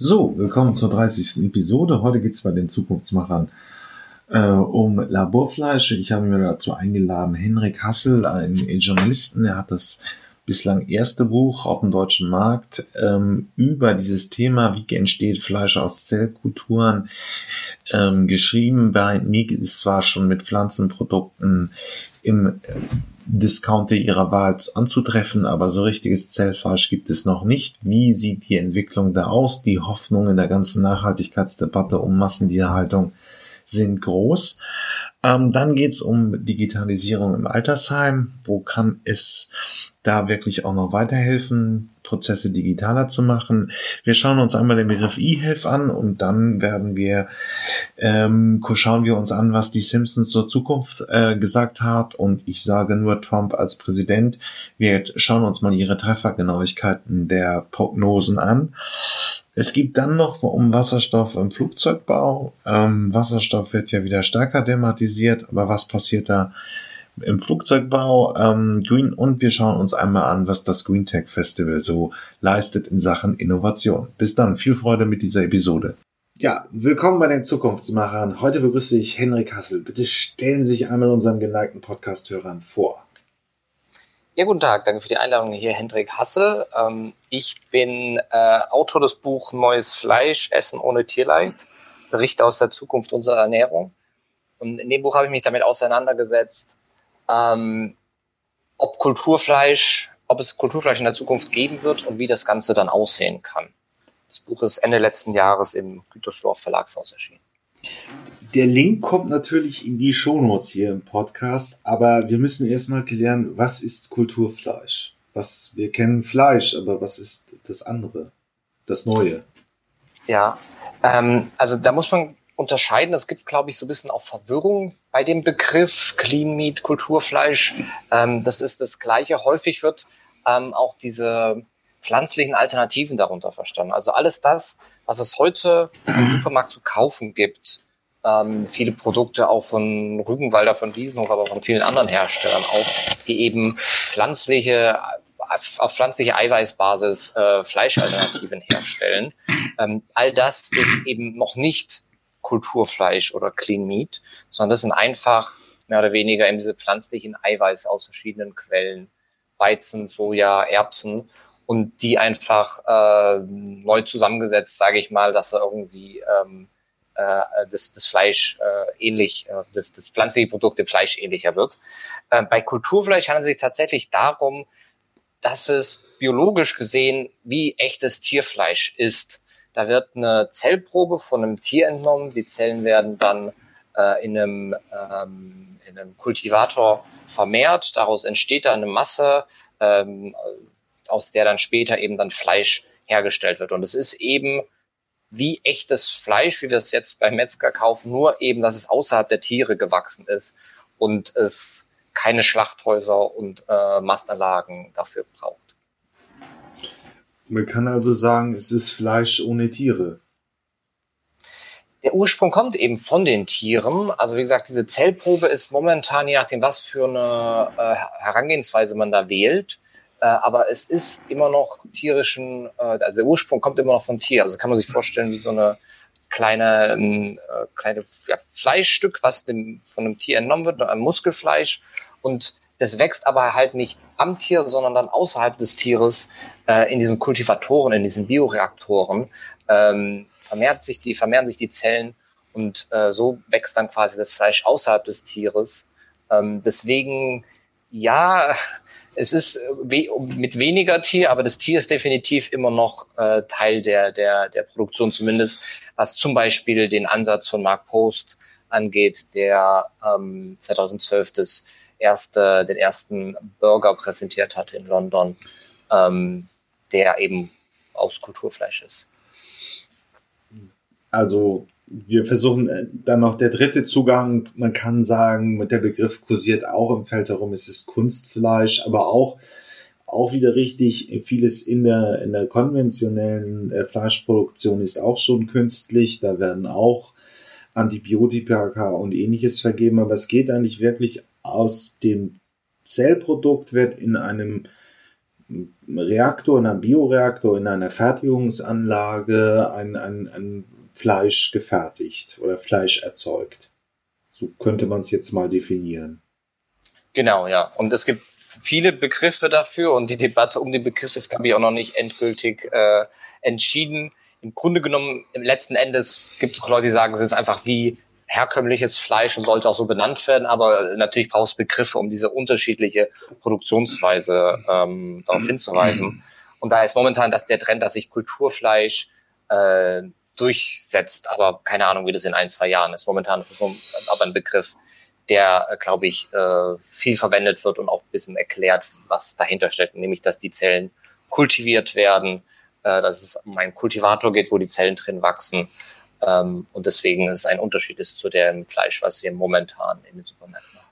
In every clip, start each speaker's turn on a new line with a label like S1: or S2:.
S1: So, willkommen zur 30. Episode. Heute geht's bei den Zukunftsmachern äh, um Laborfleisch. Ich habe mir dazu eingeladen Henrik Hassel, einen Journalisten. Er hat das bislang erste Buch auf dem deutschen Markt ähm, über dieses Thema, wie entsteht Fleisch aus Zellkulturen, ähm, geschrieben. Bei mir ist zwar schon mit Pflanzenprodukten im Discounter ihrer Wahl anzutreffen, aber so richtiges Zellfleisch gibt es noch nicht. Wie sieht die Entwicklung da aus? Die Hoffnung in der ganzen Nachhaltigkeitsdebatte um Massentierhaltung sind groß. Ähm, dann geht's um Digitalisierung im Altersheim. Wo kann es da wirklich auch noch weiterhelfen? Prozesse digitaler zu machen. Wir schauen uns einmal den Begriff E-Health an und dann werden wir ähm, schauen wir uns an, was die Simpsons zur Zukunft äh, gesagt hat und ich sage nur Trump als Präsident. Wir schauen uns mal ihre Treffergenauigkeiten der Prognosen an. Es gibt dann noch um Wasserstoff im Flugzeugbau. Ähm, Wasserstoff wird ja wieder stärker thematisiert, aber was passiert da im Flugzeugbau, ähm, Green und wir schauen uns einmal an, was das Green Tech Festival so leistet in Sachen Innovation. Bis dann, viel Freude mit dieser Episode. Ja, willkommen bei den Zukunftsmachern. Heute begrüße ich Henrik Hassel. Bitte stellen Sie sich einmal unseren geneigten Podcast-Hörern vor.
S2: Ja, guten Tag. Danke für die Einladung hier, Hendrik Hassel. Ähm, ich bin äh, Autor des Buch Neues Fleisch, Essen ohne Tierleid, Berichte aus der Zukunft unserer Ernährung. Und in dem Buch habe ich mich damit auseinandergesetzt, ähm, ob Kulturfleisch, ob es Kulturfleisch in der Zukunft geben wird und wie das Ganze dann aussehen kann. Das Buch ist Ende letzten Jahres im Gütersdorf Verlagshaus erschienen.
S1: Der Link kommt natürlich in die Shownotes hier im Podcast, aber wir müssen erstmal klären, was ist Kulturfleisch? Was, wir kennen Fleisch, aber was ist das andere? Das Neue?
S2: Ja, ähm, also da muss man unterscheiden. Es gibt, glaube ich, so ein bisschen auch Verwirrung bei dem Begriff Clean Meat, Kulturfleisch. Ähm, das ist das Gleiche. Häufig wird ähm, auch diese pflanzlichen Alternativen darunter verstanden. Also alles das, was es heute im Supermarkt zu kaufen gibt. Ähm, viele Produkte auch von Rügenwalder, von Wiesenhof, aber von vielen anderen Herstellern auch, die eben pflanzliche auf pflanzliche Eiweißbasis äh, Fleischalternativen herstellen. Ähm, all das ist eben noch nicht Kulturfleisch oder Clean Meat, sondern das sind einfach mehr oder weniger eben diese pflanzlichen Eiweiß aus verschiedenen Quellen, Weizen, Soja, Erbsen und die einfach äh, neu zusammengesetzt, sage ich mal, dass er irgendwie ähm, äh, das, das Fleisch äh, ähnlich, äh, das, das pflanzliche Produkt dem Fleisch ähnlicher wird. Äh, bei Kulturfleisch handelt es sich tatsächlich darum, dass es biologisch gesehen wie echtes Tierfleisch ist. Da wird eine Zellprobe von einem Tier entnommen. Die Zellen werden dann äh, in, einem, ähm, in einem Kultivator vermehrt. Daraus entsteht dann eine Masse, ähm, aus der dann später eben dann Fleisch hergestellt wird. Und es ist eben wie echtes Fleisch, wie wir es jetzt beim Metzger kaufen, nur eben, dass es außerhalb der Tiere gewachsen ist und es keine Schlachthäuser und äh, Mastanlagen dafür braucht.
S1: Man kann also sagen, es ist Fleisch ohne Tiere.
S2: Der Ursprung kommt eben von den Tieren. Also wie gesagt, diese Zellprobe ist momentan, je nachdem, was für eine äh, Herangehensweise man da wählt, äh, aber es ist immer noch tierischen, äh, also der Ursprung kommt immer noch vom Tier. Also kann man sich vorstellen wie so eine kleine, ähm, äh, kleine ja, Fleischstück, was dem, von einem Tier entnommen wird, ein Muskelfleisch. Und das wächst aber halt nicht am Tier, sondern dann außerhalb des Tieres äh, in diesen Kultivatoren, in diesen Bioreaktoren ähm, vermehrt sich die, vermehren sich die Zellen und äh, so wächst dann quasi das Fleisch außerhalb des Tieres. Ähm, deswegen, ja, es ist äh, we mit weniger Tier, aber das Tier ist definitiv immer noch äh, Teil der, der, der Produktion, zumindest was zum Beispiel den Ansatz von Mark Post angeht, der ähm, 2012 das erste, den ersten Burger präsentiert hat in London, ähm, der eben aus Kulturfleisch ist.
S1: Also wir versuchen äh, dann noch der dritte Zugang, man kann sagen, mit der Begriff kursiert auch im Feld herum, es ist Kunstfleisch, aber auch auch wieder richtig, vieles in der, in der konventionellen äh, Fleischproduktion ist auch schon künstlich, da werden auch Antibiotika und ähnliches vergeben, aber es geht eigentlich wirklich aus dem Zellprodukt wird in einem Reaktor, in einem Bioreaktor, in einer Fertigungsanlage ein, ein, ein Fleisch gefertigt oder Fleisch erzeugt. So könnte man es jetzt mal definieren.
S2: Genau, ja. Und es gibt viele Begriffe dafür und die Debatte um den Begriff ist, glaube ich, auch noch nicht endgültig äh, entschieden. Im Grunde genommen, im letzten Endes gibt es Leute, die sagen, es ist einfach wie herkömmliches Fleisch und sollte auch so benannt werden, aber natürlich braucht es Begriffe, um diese unterschiedliche Produktionsweise ähm, darauf hinzuweisen. Und da ist momentan das der Trend, dass sich Kulturfleisch äh, durchsetzt, aber keine Ahnung, wie das in ein, zwei Jahren ist. Momentan ist es aber ein Begriff, der, äh, glaube ich, äh, viel verwendet wird und auch ein bisschen erklärt, was dahinter steckt, nämlich dass die Zellen kultiviert werden, äh, dass es um einen Kultivator geht, wo die Zellen drin wachsen ähm, und deswegen ist es ein Unterschied ist zu dem Fleisch, was wir momentan in den Supermärkten haben.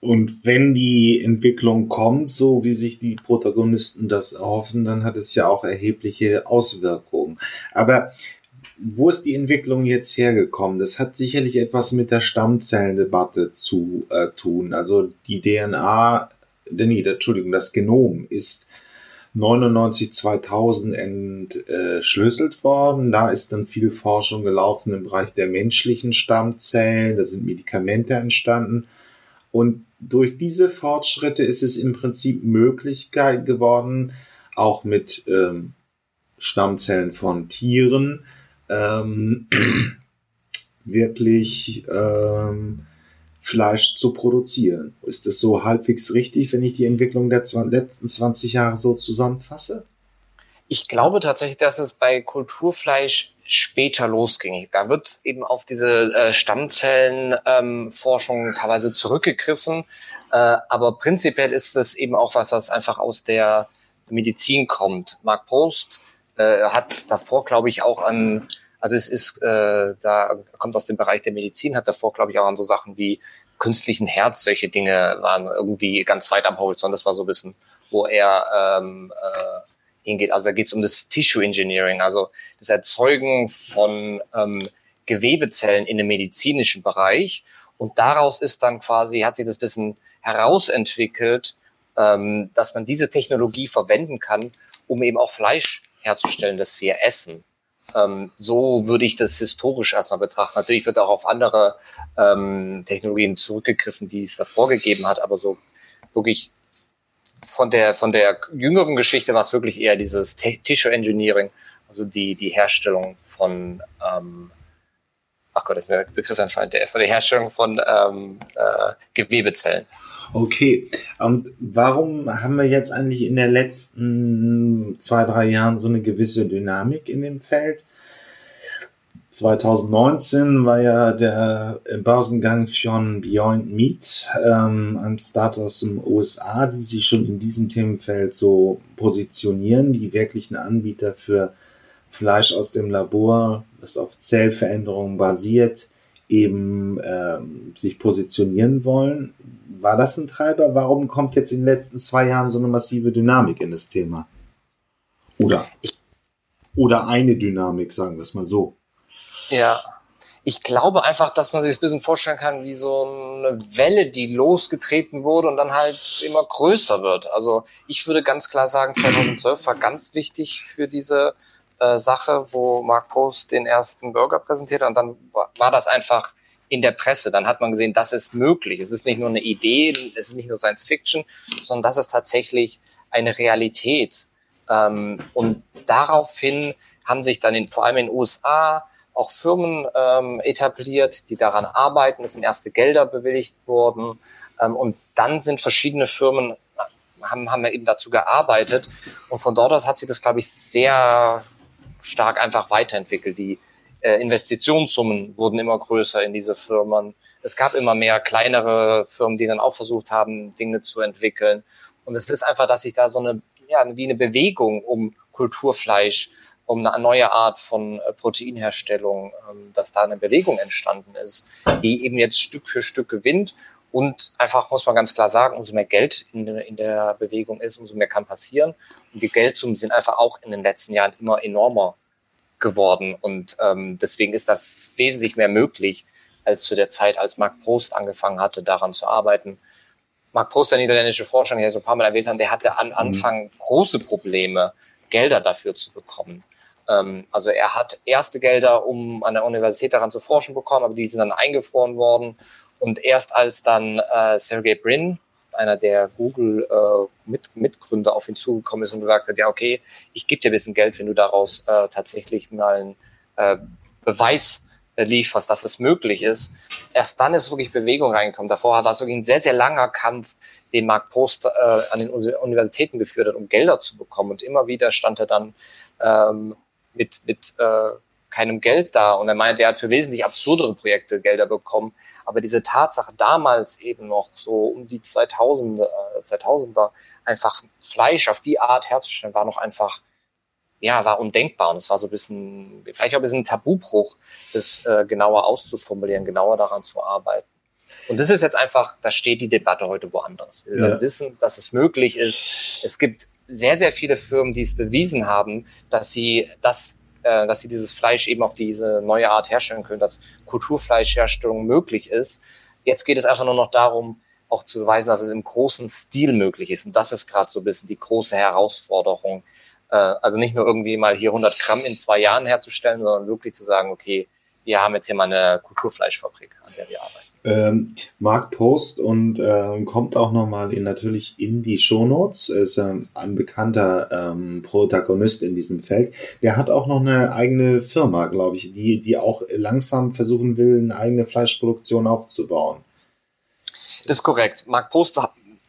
S1: Und wenn die Entwicklung kommt, so wie sich die Protagonisten das erhoffen, dann hat es ja auch erhebliche Auswirkungen. Aber wo ist die Entwicklung jetzt hergekommen? Das hat sicherlich etwas mit der Stammzellendebatte zu äh, tun. Also die DNA, nee, Entschuldigung, das Genom ist 99 2000 entschlüsselt worden. Da ist dann viel Forschung gelaufen im Bereich der menschlichen Stammzellen. Da sind Medikamente entstanden. Und durch diese Fortschritte ist es im Prinzip Möglichkeit geworden, auch mit ähm, Stammzellen von Tieren ähm, wirklich ähm, Fleisch zu produzieren. Ist das so halbwegs richtig, wenn ich die Entwicklung der letzten 20 Jahre so zusammenfasse?
S2: Ich glaube tatsächlich, dass es bei Kulturfleisch später losging. Da wird eben auf diese äh, Stammzellenforschung ähm, teilweise zurückgegriffen. Äh, aber prinzipiell ist das eben auch was, was einfach aus der Medizin kommt. Mark Post äh, hat davor, glaube ich, auch an also es ist, äh, da kommt aus dem Bereich der Medizin, hat davor, glaube ich, auch an so Sachen wie künstlichen Herz, solche Dinge waren irgendwie ganz weit am Horizont. Das war so ein bisschen, wo er ähm, äh, hingeht. Also da geht es um das Tissue Engineering, also das Erzeugen von ähm, Gewebezellen in dem medizinischen Bereich. Und daraus ist dann quasi, hat sich das bisschen herausentwickelt, ähm, dass man diese Technologie verwenden kann, um eben auch Fleisch herzustellen, das wir essen. Ähm, so würde ich das historisch erstmal betrachten. Natürlich wird auch auf andere ähm, Technologien zurückgegriffen, die es davor gegeben hat, aber so wirklich von der, von der jüngeren Geschichte war es wirklich eher dieses Tissue Engineering, also die, die Herstellung von, ähm, ach Gott, ist mir der Begriff entfallen, von der Herstellung von ähm, äh, Gewebezellen.
S1: Okay, und warum haben wir jetzt eigentlich in den letzten zwei, drei Jahren so eine gewisse Dynamik in dem Feld? 2019 war ja der Börsengang von Beyond Meat, ähm, ein Startup aus den USA, die sich schon in diesem Themenfeld so positionieren, die wirklichen Anbieter für Fleisch aus dem Labor, das auf Zellveränderungen basiert, eben ähm, sich positionieren wollen. War das ein Treiber? Warum kommt jetzt in den letzten zwei Jahren so eine massive Dynamik in das Thema? Oder? Oder eine Dynamik, sagen wir es mal so.
S2: Ja. Ich glaube einfach, dass man sich ein bisschen vorstellen kann, wie so eine Welle, die losgetreten wurde und dann halt immer größer wird. Also ich würde ganz klar sagen, 2012 war ganz wichtig für diese äh, Sache, wo Mark Post den ersten Burger präsentiert und dann war, das einfach in der Presse. Dann hat man gesehen, das ist möglich. Es ist nicht nur eine Idee, es ist nicht nur Science Fiction, sondern das ist tatsächlich eine Realität. Ähm, und daraufhin haben sich dann in, vor allem in den USA auch Firmen ähm, etabliert, die daran arbeiten. Es sind erste Gelder bewilligt worden. Ähm, und dann sind verschiedene Firmen, haben, haben wir eben dazu gearbeitet. Und von dort aus hat sich das, glaube ich, sehr stark einfach weiterentwickelt. Die äh, Investitionssummen wurden immer größer in diese Firmen. Es gab immer mehr kleinere Firmen, die dann auch versucht haben, Dinge zu entwickeln. Und es ist einfach, dass sich da so eine, ja, wie eine Bewegung um Kulturfleisch, um eine neue Art von äh, Proteinherstellung, ähm, dass da eine Bewegung entstanden ist, die eben jetzt Stück für Stück gewinnt. Und einfach muss man ganz klar sagen, umso mehr Geld in, in der Bewegung ist, umso mehr kann passieren. Und die Geldsummen sind einfach auch in den letzten Jahren immer enormer geworden. Und ähm, deswegen ist da wesentlich mehr möglich als zu der Zeit, als Mark Prost angefangen hatte, daran zu arbeiten. Mark Post, der niederländische Forscher, den ich so ein paar Mal erwähnt habe, der hatte am mhm. Anfang große Probleme, Gelder dafür zu bekommen. Ähm, also er hat erste Gelder, um an der Universität daran zu forschen, bekommen, aber die sind dann eingefroren worden. Und erst als dann äh, Sergey Brin, einer der Google-Mitgründer, äh, auf ihn zugekommen ist und gesagt hat, ja, okay, ich gebe dir ein bisschen Geld, wenn du daraus äh, tatsächlich mal einen äh, Beweis lieferst, dass es möglich ist. Erst dann ist wirklich Bewegung reingekommen. Davor war es wirklich ein sehr, sehr langer Kampf, den Mark Post äh, an den Universitäten geführt hat, um Gelder zu bekommen. Und immer wieder stand er dann ähm, mit, mit äh, keinem Geld da. Und er meinte, er hat für wesentlich absurdere Projekte Gelder bekommen. Aber diese Tatsache damals eben noch so um die 2000, äh, 2000er einfach Fleisch auf die Art herzustellen, war noch einfach ja, war undenkbar. Und es war so ein bisschen, vielleicht auch ein bisschen ein Tabubruch, das äh, genauer auszuformulieren, genauer daran zu arbeiten. Und das ist jetzt einfach, da steht die Debatte heute woanders. Wir ja. wissen, dass es möglich ist. Es gibt sehr, sehr viele Firmen, die es bewiesen haben, dass sie das, äh, dass sie dieses Fleisch eben auf diese neue Art herstellen können, dass Kulturfleischherstellung möglich ist. Jetzt geht es einfach nur noch darum, auch zu beweisen, dass es im großen Stil möglich ist. Und das ist gerade so ein bisschen die große Herausforderung, äh, also nicht nur irgendwie mal hier 100 Gramm in zwei Jahren herzustellen, sondern wirklich zu sagen, okay, wir haben jetzt hier mal eine Kulturfleischfabrik, an der wir arbeiten.
S1: Ähm, Mark Post und ähm, kommt auch nochmal in, natürlich in die Shownotes, ist ein, ein bekannter ähm, Protagonist in diesem Feld. Der hat auch noch eine eigene Firma, glaube ich, die, die auch langsam versuchen will, eine eigene Fleischproduktion aufzubauen.
S2: Das ist korrekt. Mark Post,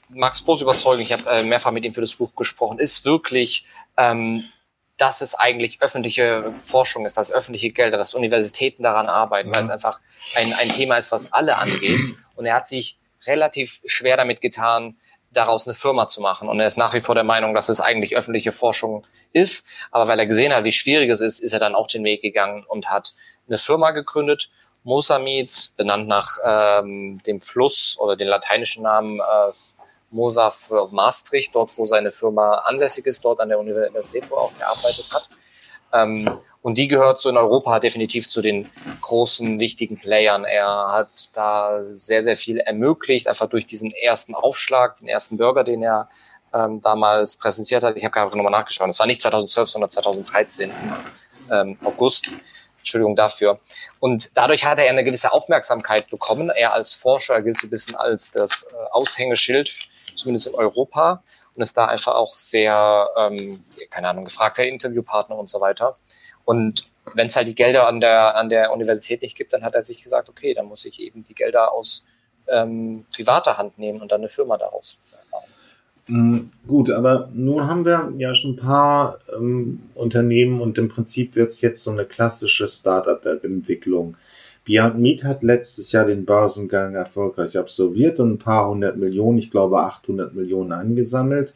S2: Max Post überzeugen, ich habe äh, mehrfach mit ihm für das Buch gesprochen, ist wirklich ähm, dass es eigentlich öffentliche Forschung ist, dass öffentliche Gelder, dass Universitäten daran arbeiten, mhm. weil es einfach ein, ein Thema ist, was alle angeht. Und er hat sich relativ schwer damit getan, daraus eine Firma zu machen. Und er ist nach wie vor der Meinung, dass es eigentlich öffentliche Forschung ist. Aber weil er gesehen hat, wie schwierig es ist, ist er dann auch den Weg gegangen und hat eine Firma gegründet, Mosamids, benannt nach ähm, dem Fluss oder den lateinischen Namen äh, Mosa für Maastricht, dort wo seine Firma ansässig ist, dort an der Universität, wo er auch gearbeitet hat. Ähm, und die gehört so in Europa definitiv zu den großen, wichtigen Playern. Er hat da sehr, sehr viel ermöglicht, einfach durch diesen ersten Aufschlag, den ersten Burger, den er ähm, damals präsentiert hat. Ich habe gerade nochmal nachgeschaut. Es war nicht 2012, sondern 2013 ähm, August. Entschuldigung dafür. Und dadurch hat er eine gewisse Aufmerksamkeit bekommen. Er als Forscher gilt so ein bisschen als das äh, Aushängeschild zumindest in Europa, und ist da einfach auch sehr, ähm, keine Ahnung, gefragter Interviewpartner und so weiter. Und wenn es halt die Gelder an der, an der Universität nicht gibt, dann hat er sich gesagt, okay, dann muss ich eben die Gelder aus ähm, privater Hand nehmen und dann eine Firma daraus bauen.
S1: Mm, gut, aber nun haben wir ja schon ein paar ähm, Unternehmen und im Prinzip wird es jetzt so eine klassische Startup-Entwicklung. Beyond Meat hat letztes Jahr den Börsengang erfolgreich absolviert und ein paar hundert Millionen, ich glaube 800 Millionen angesammelt.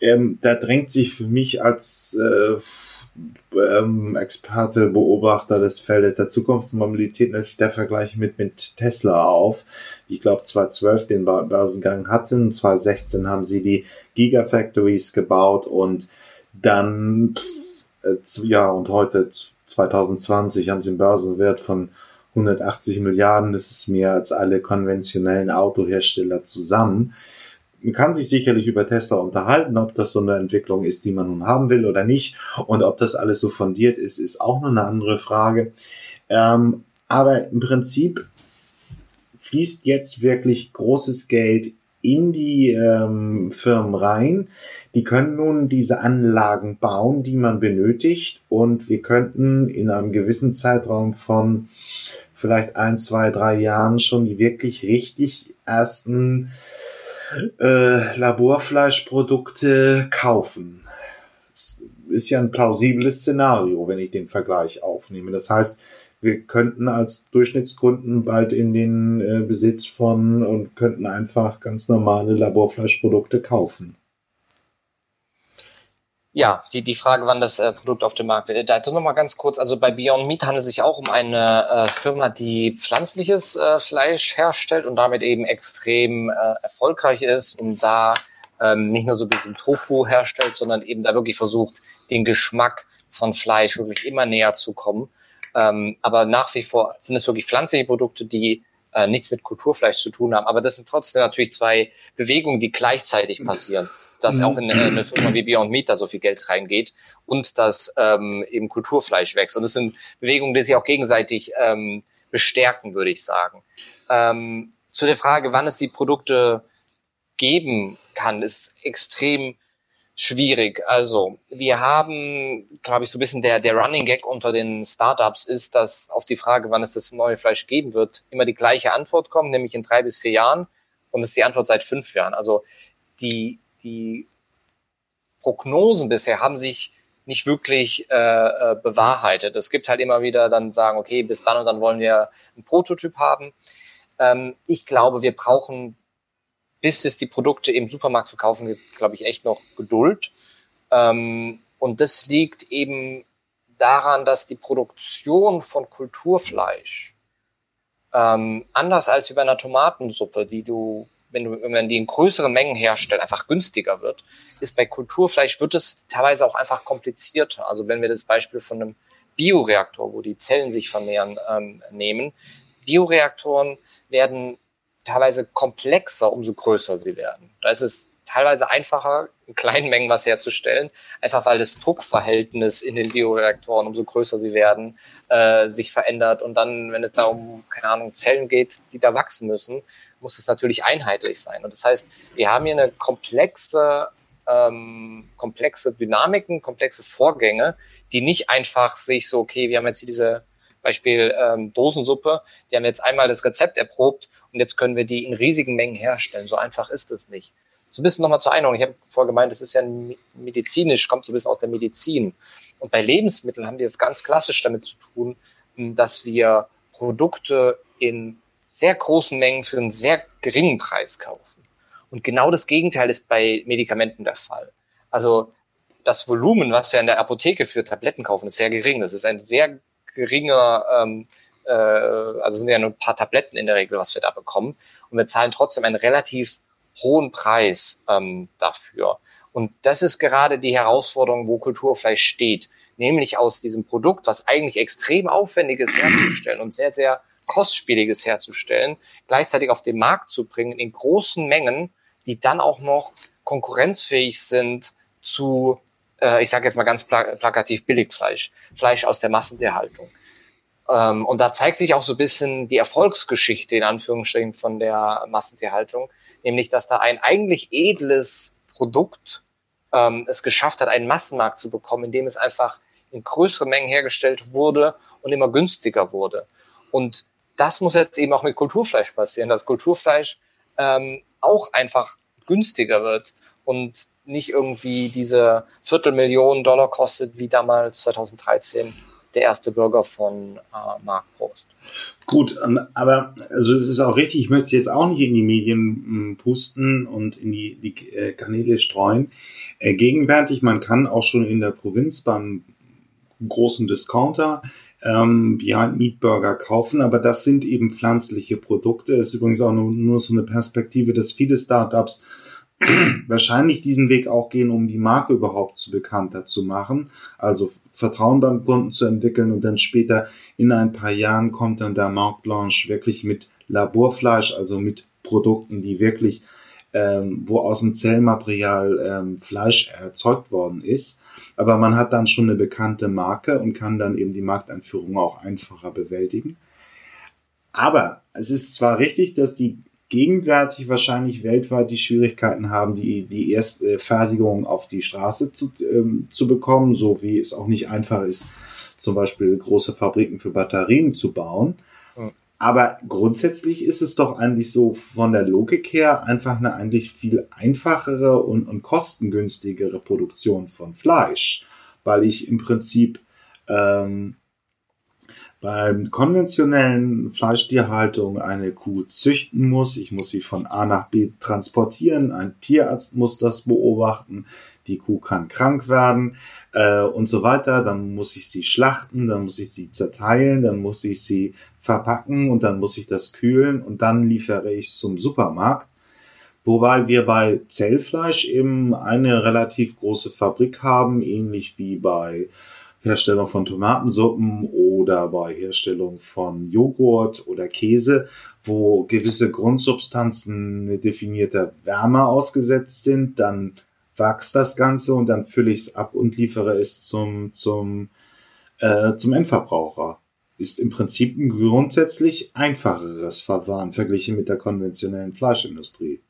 S1: Ähm, da drängt sich für mich als äh, ähm, Experte, Beobachter des Feldes der Zukunftsmobilität natürlich der Vergleich mit, mit Tesla auf. Ich glaube 2012 den Börsengang hatten, 2016 haben sie die Gigafactories gebaut und dann, äh, ja, und heute 2020 haben sie einen Börsenwert von 180 Milliarden, das ist mehr als alle konventionellen Autohersteller zusammen. Man kann sich sicherlich über Tesla unterhalten, ob das so eine Entwicklung ist, die man nun haben will oder nicht. Und ob das alles so fundiert ist, ist auch noch eine andere Frage. Ähm, aber im Prinzip fließt jetzt wirklich großes Geld in die ähm, Firmen rein. Die können nun diese Anlagen bauen, die man benötigt. Und wir könnten in einem gewissen Zeitraum von vielleicht ein, zwei, drei Jahren schon die wirklich richtig ersten äh, Laborfleischprodukte kaufen. Das ist ja ein plausibles Szenario, wenn ich den Vergleich aufnehme. Das heißt, wir könnten als Durchschnittskunden bald in den äh, Besitz von und könnten einfach ganz normale Laborfleischprodukte kaufen.
S2: Ja, die, die Frage, wann das äh, Produkt auf dem Markt wird. Dazu nochmal ganz kurz. Also bei Beyond Meat handelt es sich auch um eine äh, Firma, die pflanzliches äh, Fleisch herstellt und damit eben extrem äh, erfolgreich ist und da ähm, nicht nur so ein bisschen Tofu herstellt, sondern eben da wirklich versucht, den Geschmack von Fleisch wirklich immer näher zu kommen. Ähm, aber nach wie vor sind es wirklich pflanzliche Produkte, die äh, nichts mit Kulturfleisch zu tun haben. Aber das sind trotzdem natürlich zwei Bewegungen, die gleichzeitig passieren. Dass mhm. auch in eine Firma wie Beyond Meat da so viel Geld reingeht und dass ähm, eben Kulturfleisch wächst. Und das sind Bewegungen, die sich auch gegenseitig ähm, bestärken, würde ich sagen. Ähm, zu der Frage, wann es die Produkte geben kann, ist extrem schwierig. Also wir haben, glaube ich, so ein bisschen der, der Running Gag unter den Startups ist, dass auf die Frage, wann es das neue Fleisch geben wird, immer die gleiche Antwort kommt, nämlich in drei bis vier Jahren. Und das ist die Antwort seit fünf Jahren. Also die, die Prognosen bisher haben sich nicht wirklich äh, äh, bewahrheitet. Es gibt halt immer wieder dann sagen, okay, bis dann und dann wollen wir einen Prototyp haben. Ähm, ich glaube, wir brauchen bis es die Produkte im Supermarkt verkaufen gibt, glaube ich, echt noch Geduld. Ähm, und das liegt eben daran, dass die Produktion von Kulturfleisch ähm, anders als wie bei einer Tomatensuppe, die du, wenn du, wenn man die in größeren Mengen herstellt, einfach günstiger wird, ist bei Kulturfleisch wird es teilweise auch einfach komplizierter. Also wenn wir das Beispiel von einem Bioreaktor, wo die Zellen sich vermehren, ähm, nehmen, Bioreaktoren werden teilweise komplexer, umso größer sie werden. Da ist es teilweise einfacher, in kleinen Mengen was herzustellen, einfach weil das Druckverhältnis in den Bioreaktoren, umso größer sie werden, äh, sich verändert. Und dann, wenn es da um, keine Ahnung, Zellen geht, die da wachsen müssen, muss es natürlich einheitlich sein. Und das heißt, wir haben hier eine komplexe, ähm, komplexe Dynamiken, komplexe Vorgänge, die nicht einfach sich so, okay, wir haben jetzt hier diese Beispiel ähm, Dosensuppe, die haben jetzt einmal das Rezept erprobt und jetzt können wir die in riesigen Mengen herstellen. So einfach ist es nicht. So ein bisschen nochmal zur Einordnung. Ich habe vorher gemeint, das ist ja medizinisch, kommt so ein bisschen aus der Medizin. Und bei Lebensmitteln haben wir es ganz klassisch damit zu tun, hm, dass wir Produkte in sehr großen Mengen für einen sehr geringen Preis kaufen. Und genau das Gegenteil ist bei Medikamenten der Fall. Also das Volumen, was wir in der Apotheke für Tabletten kaufen, ist sehr gering. Das ist ein sehr geringer ähm, äh, also sind ja nur ein paar Tabletten in der Regel, was wir da bekommen. Und wir zahlen trotzdem einen relativ hohen Preis ähm, dafür. Und das ist gerade die Herausforderung, wo Kulturfleisch steht. Nämlich aus diesem Produkt, was eigentlich extrem aufwendig ist herzustellen und sehr, sehr kostspieliges herzustellen, gleichzeitig auf den Markt zu bringen in großen Mengen, die dann auch noch konkurrenzfähig sind zu, äh, ich sage jetzt mal ganz plakativ, Billigfleisch, Fleisch aus der Massentierhaltung. Ähm, und da zeigt sich auch so ein bisschen die Erfolgsgeschichte in Anführungsstrichen von der Massentierhaltung, nämlich dass da ein eigentlich edles Produkt ähm, es geschafft hat, einen Massenmarkt zu bekommen, in dem es einfach in größeren Mengen hergestellt wurde und immer günstiger wurde. Und das muss jetzt eben auch mit Kulturfleisch passieren, dass Kulturfleisch ähm, auch einfach günstiger wird und nicht irgendwie diese Viertelmillion Dollar kostet, wie damals 2013 der erste Bürger von äh, Mark Post.
S1: Gut, ähm, aber also es ist auch richtig, ich möchte jetzt auch nicht in die Medien hm, pusten und in die, die äh, Kanäle streuen. Äh, gegenwärtig, man kann auch schon in der Provinz beim großen Discounter ähm, Behind Meat Burger kaufen, aber das sind eben pflanzliche Produkte. Ist übrigens auch nur, nur so eine Perspektive, dass viele Startups wahrscheinlich diesen Weg auch gehen, um die Marke überhaupt zu bekannter zu machen. Also Vertrauen beim Kunden zu entwickeln und dann später in ein paar Jahren kommt dann der Marktlaunch wirklich mit Laborfleisch, also mit Produkten, die wirklich, ähm, wo aus dem Zellmaterial ähm, Fleisch erzeugt worden ist. Aber man hat dann schon eine bekannte Marke und kann dann eben die Markteinführung auch einfacher bewältigen. Aber es ist zwar richtig, dass die gegenwärtig wahrscheinlich weltweit die Schwierigkeiten haben, die, die erste Fertigung auf die Straße zu, ähm, zu bekommen, so wie es auch nicht einfach ist, zum Beispiel große Fabriken für Batterien zu bauen. Aber grundsätzlich ist es doch eigentlich so von der Logik her einfach eine eigentlich viel einfachere und, und kostengünstigere Produktion von Fleisch, weil ich im Prinzip ähm, beim konventionellen Fleischtierhaltung eine Kuh züchten muss. Ich muss sie von A nach B transportieren. Ein Tierarzt muss das beobachten. Die Kuh kann krank werden äh, und so weiter. Dann muss ich sie schlachten, dann muss ich sie zerteilen, dann muss ich sie verpacken und dann muss ich das kühlen und dann liefere ich es zum Supermarkt. Wobei wir bei Zellfleisch eben eine relativ große Fabrik haben, ähnlich wie bei Herstellung von Tomatensuppen oder bei Herstellung von Joghurt oder Käse, wo gewisse Grundsubstanzen eine definierte Wärme ausgesetzt sind, dann wächst das Ganze und dann fülle ich es ab und liefere es zum, zum, äh, zum Endverbraucher. Ist im Prinzip ein grundsätzlich einfacheres Verfahren verglichen mit der konventionellen Fleischindustrie.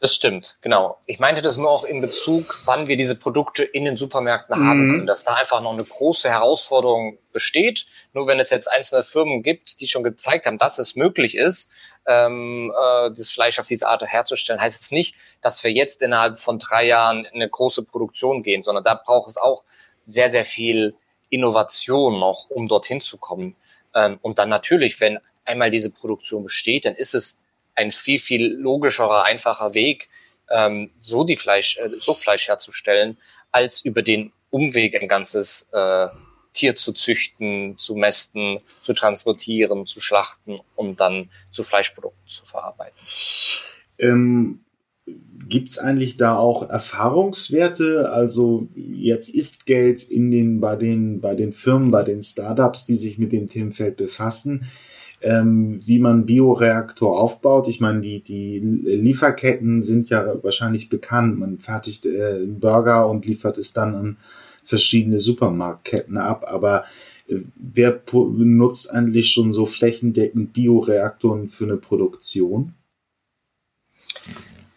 S2: Das stimmt, genau. Ich meinte das nur auch in Bezug, wann wir diese Produkte in den Supermärkten mhm. haben können, dass da einfach noch eine große Herausforderung besteht. Nur wenn es jetzt einzelne Firmen gibt, die schon gezeigt haben, dass es möglich ist, ähm, äh, das Fleisch auf diese Art herzustellen, heißt es nicht, dass wir jetzt innerhalb von drei Jahren in eine große Produktion gehen, sondern da braucht es auch sehr, sehr viel Innovation noch, um dorthin zu kommen. Ähm, und dann natürlich, wenn einmal diese Produktion besteht, dann ist es ein viel, viel logischerer, einfacher Weg, ähm, so die Fleisch, äh, so Fleisch herzustellen, als über den Umweg ein ganzes äh, Tier zu züchten, zu mästen, zu transportieren, zu schlachten und dann zu Fleischprodukten zu verarbeiten.
S1: Ähm, Gibt es eigentlich da auch Erfahrungswerte? Also jetzt ist Geld in den, bei, den, bei den Firmen, bei den Startups, die sich mit dem Themenfeld befassen ähm, wie man Bioreaktor aufbaut. Ich meine, die, die Lieferketten sind ja wahrscheinlich bekannt. Man fertigt äh, einen Burger und liefert es dann an verschiedene Supermarktketten ab. Aber äh, wer nutzt eigentlich schon so flächendeckend Bioreaktoren für eine Produktion?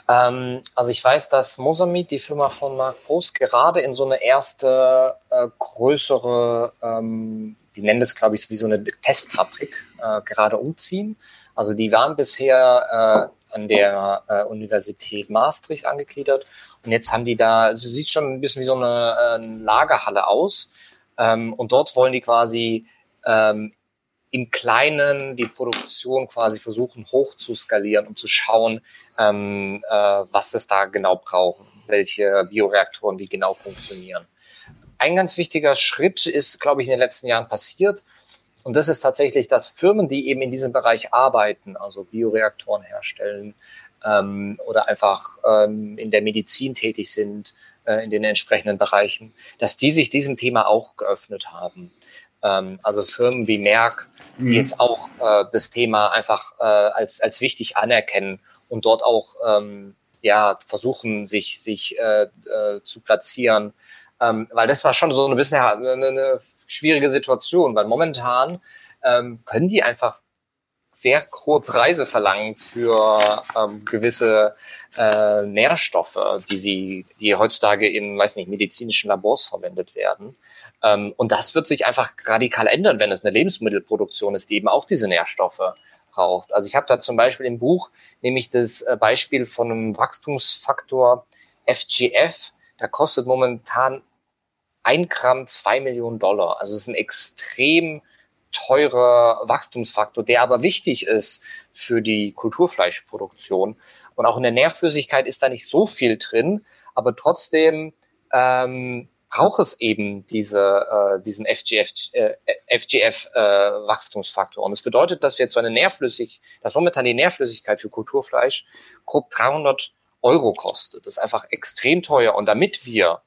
S2: Ähm, also ich weiß, dass Mosamid, die Firma von Mark Post, gerade in so eine erste äh, größere ähm, die nennen das, glaube ich, wie so eine Testfabrik äh, gerade umziehen. Also die waren bisher äh, an der äh, Universität Maastricht angegliedert. Und jetzt haben die da, also sieht schon ein bisschen wie so eine äh, Lagerhalle aus. Ähm, und dort wollen die quasi ähm, im Kleinen die Produktion quasi versuchen hoch zu skalieren, um zu schauen, ähm, äh, was es da genau braucht, welche Bioreaktoren wie genau funktionieren ein ganz wichtiger Schritt ist, glaube ich, in den letzten Jahren passiert. Und das ist tatsächlich, dass Firmen, die eben in diesem Bereich arbeiten, also Bioreaktoren herstellen ähm, oder einfach ähm, in der Medizin tätig sind, äh, in den entsprechenden Bereichen, dass die sich diesem Thema auch geöffnet haben. Ähm, also Firmen wie Merck, die mhm. jetzt auch äh, das Thema einfach äh, als, als wichtig anerkennen und dort auch ähm, ja, versuchen, sich, sich äh, äh, zu platzieren ähm, weil das war schon so ein bisschen eine, eine schwierige Situation, weil momentan ähm, können die einfach sehr hohe Preise verlangen für ähm, gewisse äh, Nährstoffe, die sie, die heutzutage in, weiß nicht, medizinischen Labors verwendet werden. Ähm, und das wird sich einfach radikal ändern, wenn es eine Lebensmittelproduktion ist, die eben auch diese Nährstoffe braucht. Also ich habe da zum Beispiel im Buch nämlich das äh, Beispiel von einem Wachstumsfaktor FGF, da kostet momentan ein Gramm zwei Millionen Dollar. Also es ist ein extrem teurer Wachstumsfaktor, der aber wichtig ist für die Kulturfleischproduktion. Und auch in der Nährflüssigkeit ist da nicht so viel drin, aber trotzdem ähm, braucht es eben diese, äh, diesen FGF, äh, FGF äh, Wachstumsfaktor. Und es das bedeutet, dass wir jetzt so eine Nährflüssig, dass momentan die Nährflüssigkeit für Kulturfleisch grob 300 Euro kostet. Das ist einfach extrem teuer. Und damit wir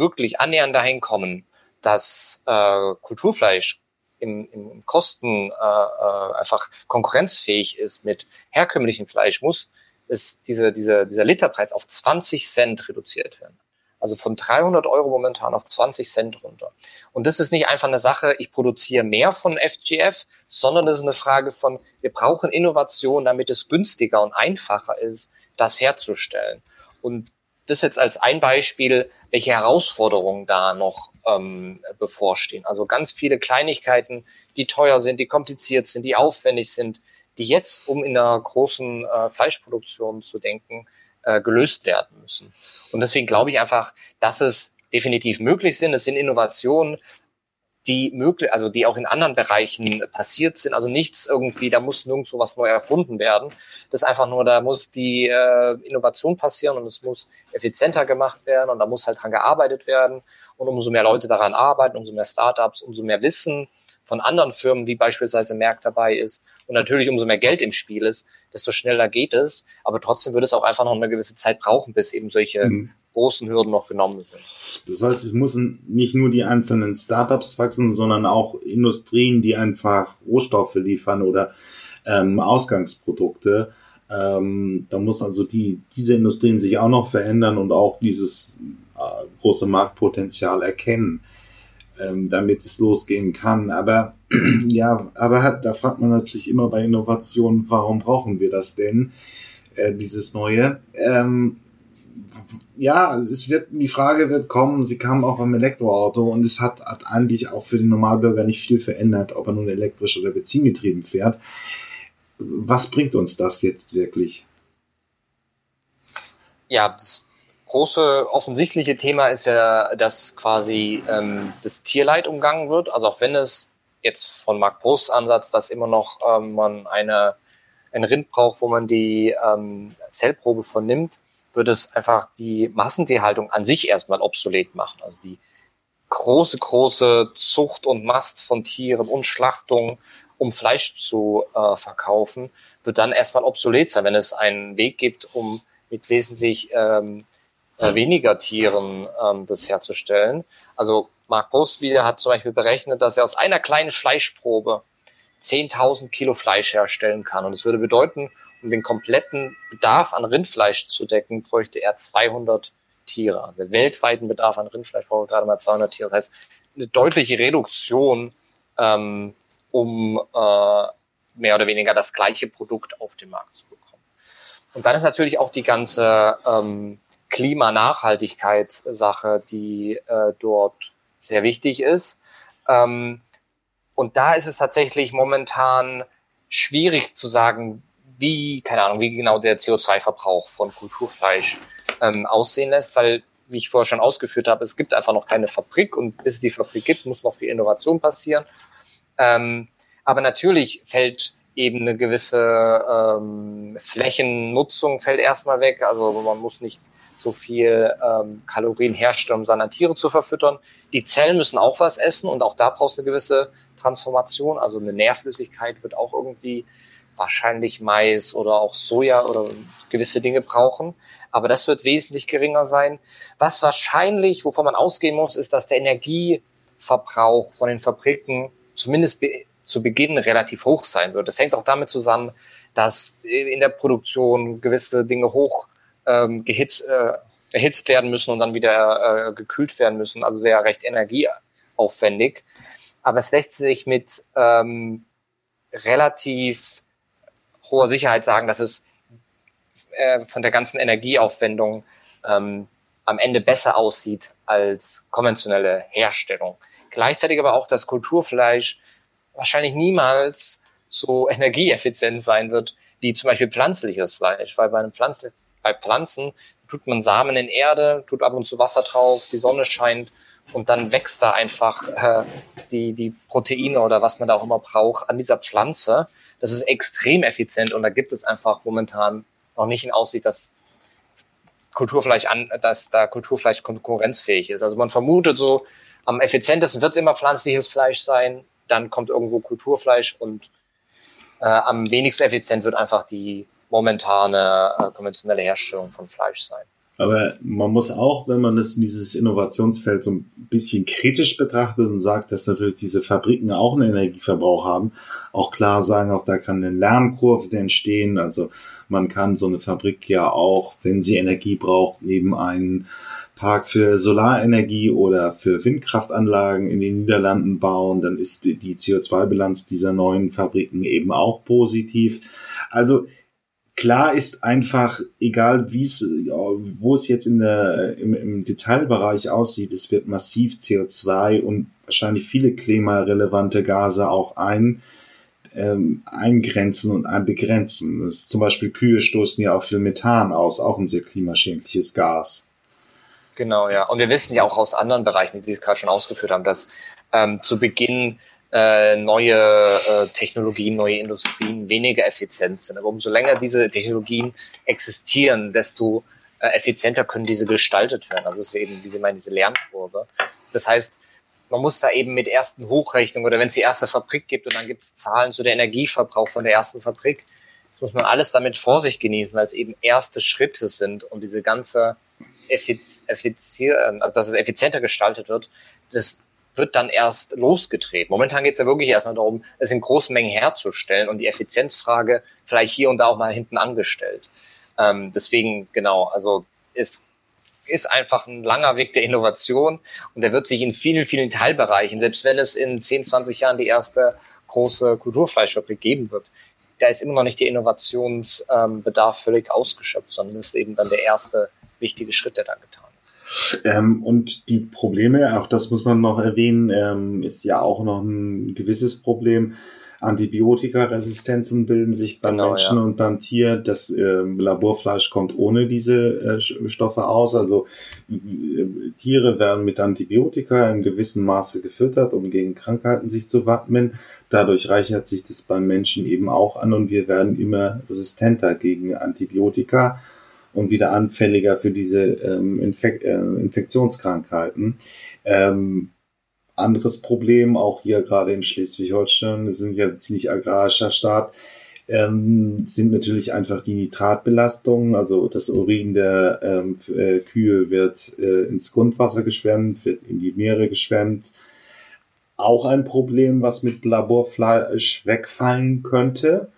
S2: wirklich annähernd dahin kommen, dass äh, Kulturfleisch im, im Kosten äh, äh, einfach konkurrenzfähig ist mit herkömmlichem Fleisch, muss es diese, diese, dieser Literpreis auf 20 Cent reduziert werden. Also von 300 Euro momentan auf 20 Cent runter. Und das ist nicht einfach eine Sache, ich produziere mehr von FGF, sondern das ist eine Frage von, wir brauchen Innovation, damit es günstiger und einfacher ist, das herzustellen. Und das jetzt als ein Beispiel, welche Herausforderungen da noch ähm, bevorstehen. Also ganz viele Kleinigkeiten, die teuer sind, die kompliziert sind, die aufwendig sind, die jetzt, um in einer großen äh, Fleischproduktion zu denken, äh, gelöst werden müssen. Und deswegen glaube ich einfach, dass es definitiv möglich sind. Es sind Innovationen, die möglich, also die auch in anderen Bereichen passiert sind. Also nichts irgendwie, da muss nirgendwo was neu erfunden werden. Das ist einfach nur, da muss die äh, Innovation passieren und es muss effizienter gemacht werden und da muss halt dran gearbeitet werden. Und umso mehr Leute daran arbeiten, umso mehr Startups, umso mehr Wissen von anderen Firmen, wie beispielsweise Merck dabei ist und natürlich umso mehr Geld im Spiel ist, desto schneller geht es. Aber trotzdem würde es auch einfach noch eine gewisse Zeit brauchen, bis eben solche mhm. Großen Hürden noch genommen sind.
S1: Das heißt, es müssen nicht nur die einzelnen Startups wachsen, sondern auch Industrien, die einfach Rohstoffe liefern oder ähm, Ausgangsprodukte. Ähm, da muss also die, diese Industrien sich auch noch verändern und auch dieses äh, große Marktpotenzial erkennen, ähm, damit es losgehen kann. Aber ja, aber da fragt man natürlich immer bei Innovationen, warum brauchen wir das denn, äh, dieses Neue? Ähm, ja, es wird, die Frage wird kommen, sie kam auch beim Elektroauto und es hat, hat eigentlich auch für den Normalbürger nicht viel verändert, ob er nun elektrisch oder benzingetrieben fährt. Was bringt uns das jetzt wirklich?
S2: Ja, das große offensichtliche Thema ist ja, dass quasi ähm, das Tierleid umgangen wird. Also auch wenn es jetzt von Mark Posts Ansatz, dass immer noch ähm, man eine, ein Rind braucht, wo man die ähm, Zellprobe vernimmt, wird es einfach die Massentierhaltung an sich erstmal obsolet machen. Also die große, große Zucht und Mast von Tieren und Schlachtung, um Fleisch zu äh, verkaufen, wird dann erstmal obsolet sein, wenn es einen Weg gibt, um mit wesentlich ähm, äh, weniger Tieren ähm, das herzustellen. Also Mark Post wieder hat zum Beispiel berechnet, dass er aus einer kleinen Fleischprobe 10.000 Kilo Fleisch herstellen kann. Und es würde bedeuten, um den kompletten Bedarf an Rindfleisch zu decken, bräuchte er 200 Tiere. Also der weltweiten Bedarf an Rindfleisch braucht er gerade mal 200 Tiere. Das heißt, eine deutliche Reduktion, ähm, um äh, mehr oder weniger das gleiche Produkt auf den Markt zu bekommen. Und dann ist natürlich auch die ganze ähm, Klimanachhaltigkeitssache, die äh, dort sehr wichtig ist. Ähm, und da ist es tatsächlich momentan schwierig zu sagen, wie, keine Ahnung, wie genau der CO2-Verbrauch von Kulturfleisch ähm, aussehen lässt, weil, wie ich vorher schon ausgeführt habe, es gibt einfach noch keine Fabrik und bis es die Fabrik gibt, muss noch viel Innovation passieren. Ähm, aber natürlich fällt eben eine gewisse ähm, Flächennutzung fällt erstmal weg. Also man muss nicht so viel ähm, Kalorien herstellen, um seine Tiere zu verfüttern. Die Zellen müssen auch was essen und auch da brauchst du eine gewisse Transformation. Also eine Nährflüssigkeit wird auch irgendwie wahrscheinlich Mais oder auch Soja oder gewisse Dinge brauchen. Aber das wird wesentlich geringer sein. Was wahrscheinlich, wovon man ausgehen muss, ist, dass der Energieverbrauch von den Fabriken zumindest be zu Beginn relativ hoch sein wird. Das hängt auch damit zusammen, dass in der Produktion gewisse Dinge hoch ähm, gehitzt, äh, erhitzt werden müssen und dann wieder äh, gekühlt werden müssen. Also sehr recht energieaufwendig. Aber es lässt sich mit ähm, relativ hoher Sicherheit sagen, dass es äh, von der ganzen Energieaufwendung ähm, am Ende besser aussieht als konventionelle Herstellung. Gleichzeitig aber auch, dass Kulturfleisch wahrscheinlich niemals so energieeffizient sein wird wie zum Beispiel pflanzliches Fleisch, weil bei einem Pflanzen, bei Pflanzen tut man Samen in Erde, tut ab und zu Wasser drauf, die Sonne scheint und dann wächst da einfach äh, die, die Proteine oder was man da auch immer braucht an dieser Pflanze. Das ist extrem effizient und da gibt es einfach momentan noch nicht in Aussicht, dass Kulturfleisch an, dass da Kulturfleisch konkurrenzfähig ist. Also man vermutet so, am effizientesten wird immer pflanzliches Fleisch sein, dann kommt irgendwo Kulturfleisch und äh, am wenigsten effizient wird einfach die momentane äh, konventionelle Herstellung von Fleisch sein.
S1: Aber man muss auch, wenn man das, dieses Innovationsfeld so ein bisschen kritisch betrachtet und sagt, dass natürlich diese Fabriken auch einen Energieverbrauch haben, auch klar sagen, auch da kann eine Lernkurve entstehen. Also man kann so eine Fabrik ja auch, wenn sie Energie braucht, neben einen Park für Solarenergie oder für Windkraftanlagen in den Niederlanden bauen, dann ist die CO2-Bilanz dieser neuen Fabriken eben auch positiv. Also Klar ist einfach, egal wie es, wo es jetzt in der, im, im Detailbereich aussieht, es wird massiv CO2 und wahrscheinlich viele klimarelevante Gase auch ein, ähm, eingrenzen und begrenzen. Das zum Beispiel Kühe stoßen ja auch viel Methan aus, auch ein sehr klimaschädliches Gas.
S2: Genau, ja. Und wir wissen ja auch aus anderen Bereichen, wie Sie es gerade schon ausgeführt haben, dass ähm, zu Beginn äh, neue äh, Technologien, neue Industrien weniger effizient sind. Aber umso länger diese Technologien existieren, desto äh, effizienter können diese gestaltet werden. Also es ist eben, wie Sie meinen, diese Lernkurve. Das heißt, man muss da eben mit ersten Hochrechnungen oder wenn es die erste Fabrik gibt und dann gibt es Zahlen zu der Energieverbrauch von der ersten Fabrik, das muss man alles damit Vorsicht genießen, weil es eben erste Schritte sind und diese ganze effiz effizient, also dass es effizienter gestaltet wird, das wird dann erst losgetreten. Momentan geht es ja wirklich erstmal darum, es in großen Mengen herzustellen und die Effizienzfrage vielleicht hier und da auch mal hinten angestellt. Ähm, deswegen, genau, also es ist einfach ein langer Weg der Innovation und der wird sich in vielen, vielen Teilbereichen, selbst wenn es in 10, 20 Jahren die erste große Kulturfleischfabrik geben wird, da ist immer noch nicht der Innovationsbedarf ähm, völlig ausgeschöpft, sondern das ist eben dann der erste wichtige Schritt, der dann getan ist.
S1: Ähm, und die Probleme, auch das muss man noch erwähnen, ähm, ist ja auch noch ein gewisses Problem. Antibiotikaresistenzen bilden sich beim genau, Menschen ja. und beim Tier. Das äh, Laborfleisch kommt ohne diese äh, Stoffe aus. Also äh, Tiere werden mit Antibiotika in gewissem Maße gefüttert, um gegen Krankheiten sich zu wappnen. Dadurch reichert sich das beim Menschen eben auch an und wir werden immer resistenter gegen Antibiotika und wieder anfälliger für diese ähm, Infek äh, Infektionskrankheiten. Ähm, anderes Problem, auch hier gerade in Schleswig-Holstein, wir sind ja ziemlich agrarischer Staat, ähm, sind natürlich einfach die Nitratbelastungen. Also das Urin der ähm, äh, Kühe wird äh, ins Grundwasser geschwemmt, wird in die Meere geschwemmt. Auch ein Problem, was mit Laborfleisch wegfallen könnte.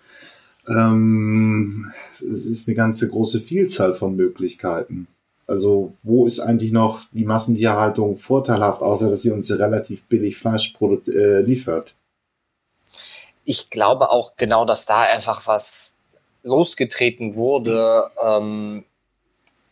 S1: Ähm, es ist eine ganze große Vielzahl von Möglichkeiten. Also wo ist eigentlich noch die Massentierhaltung vorteilhaft, außer dass sie uns relativ billig Fleisch äh, liefert?
S2: Ich glaube auch genau, dass da einfach was losgetreten wurde, ähm,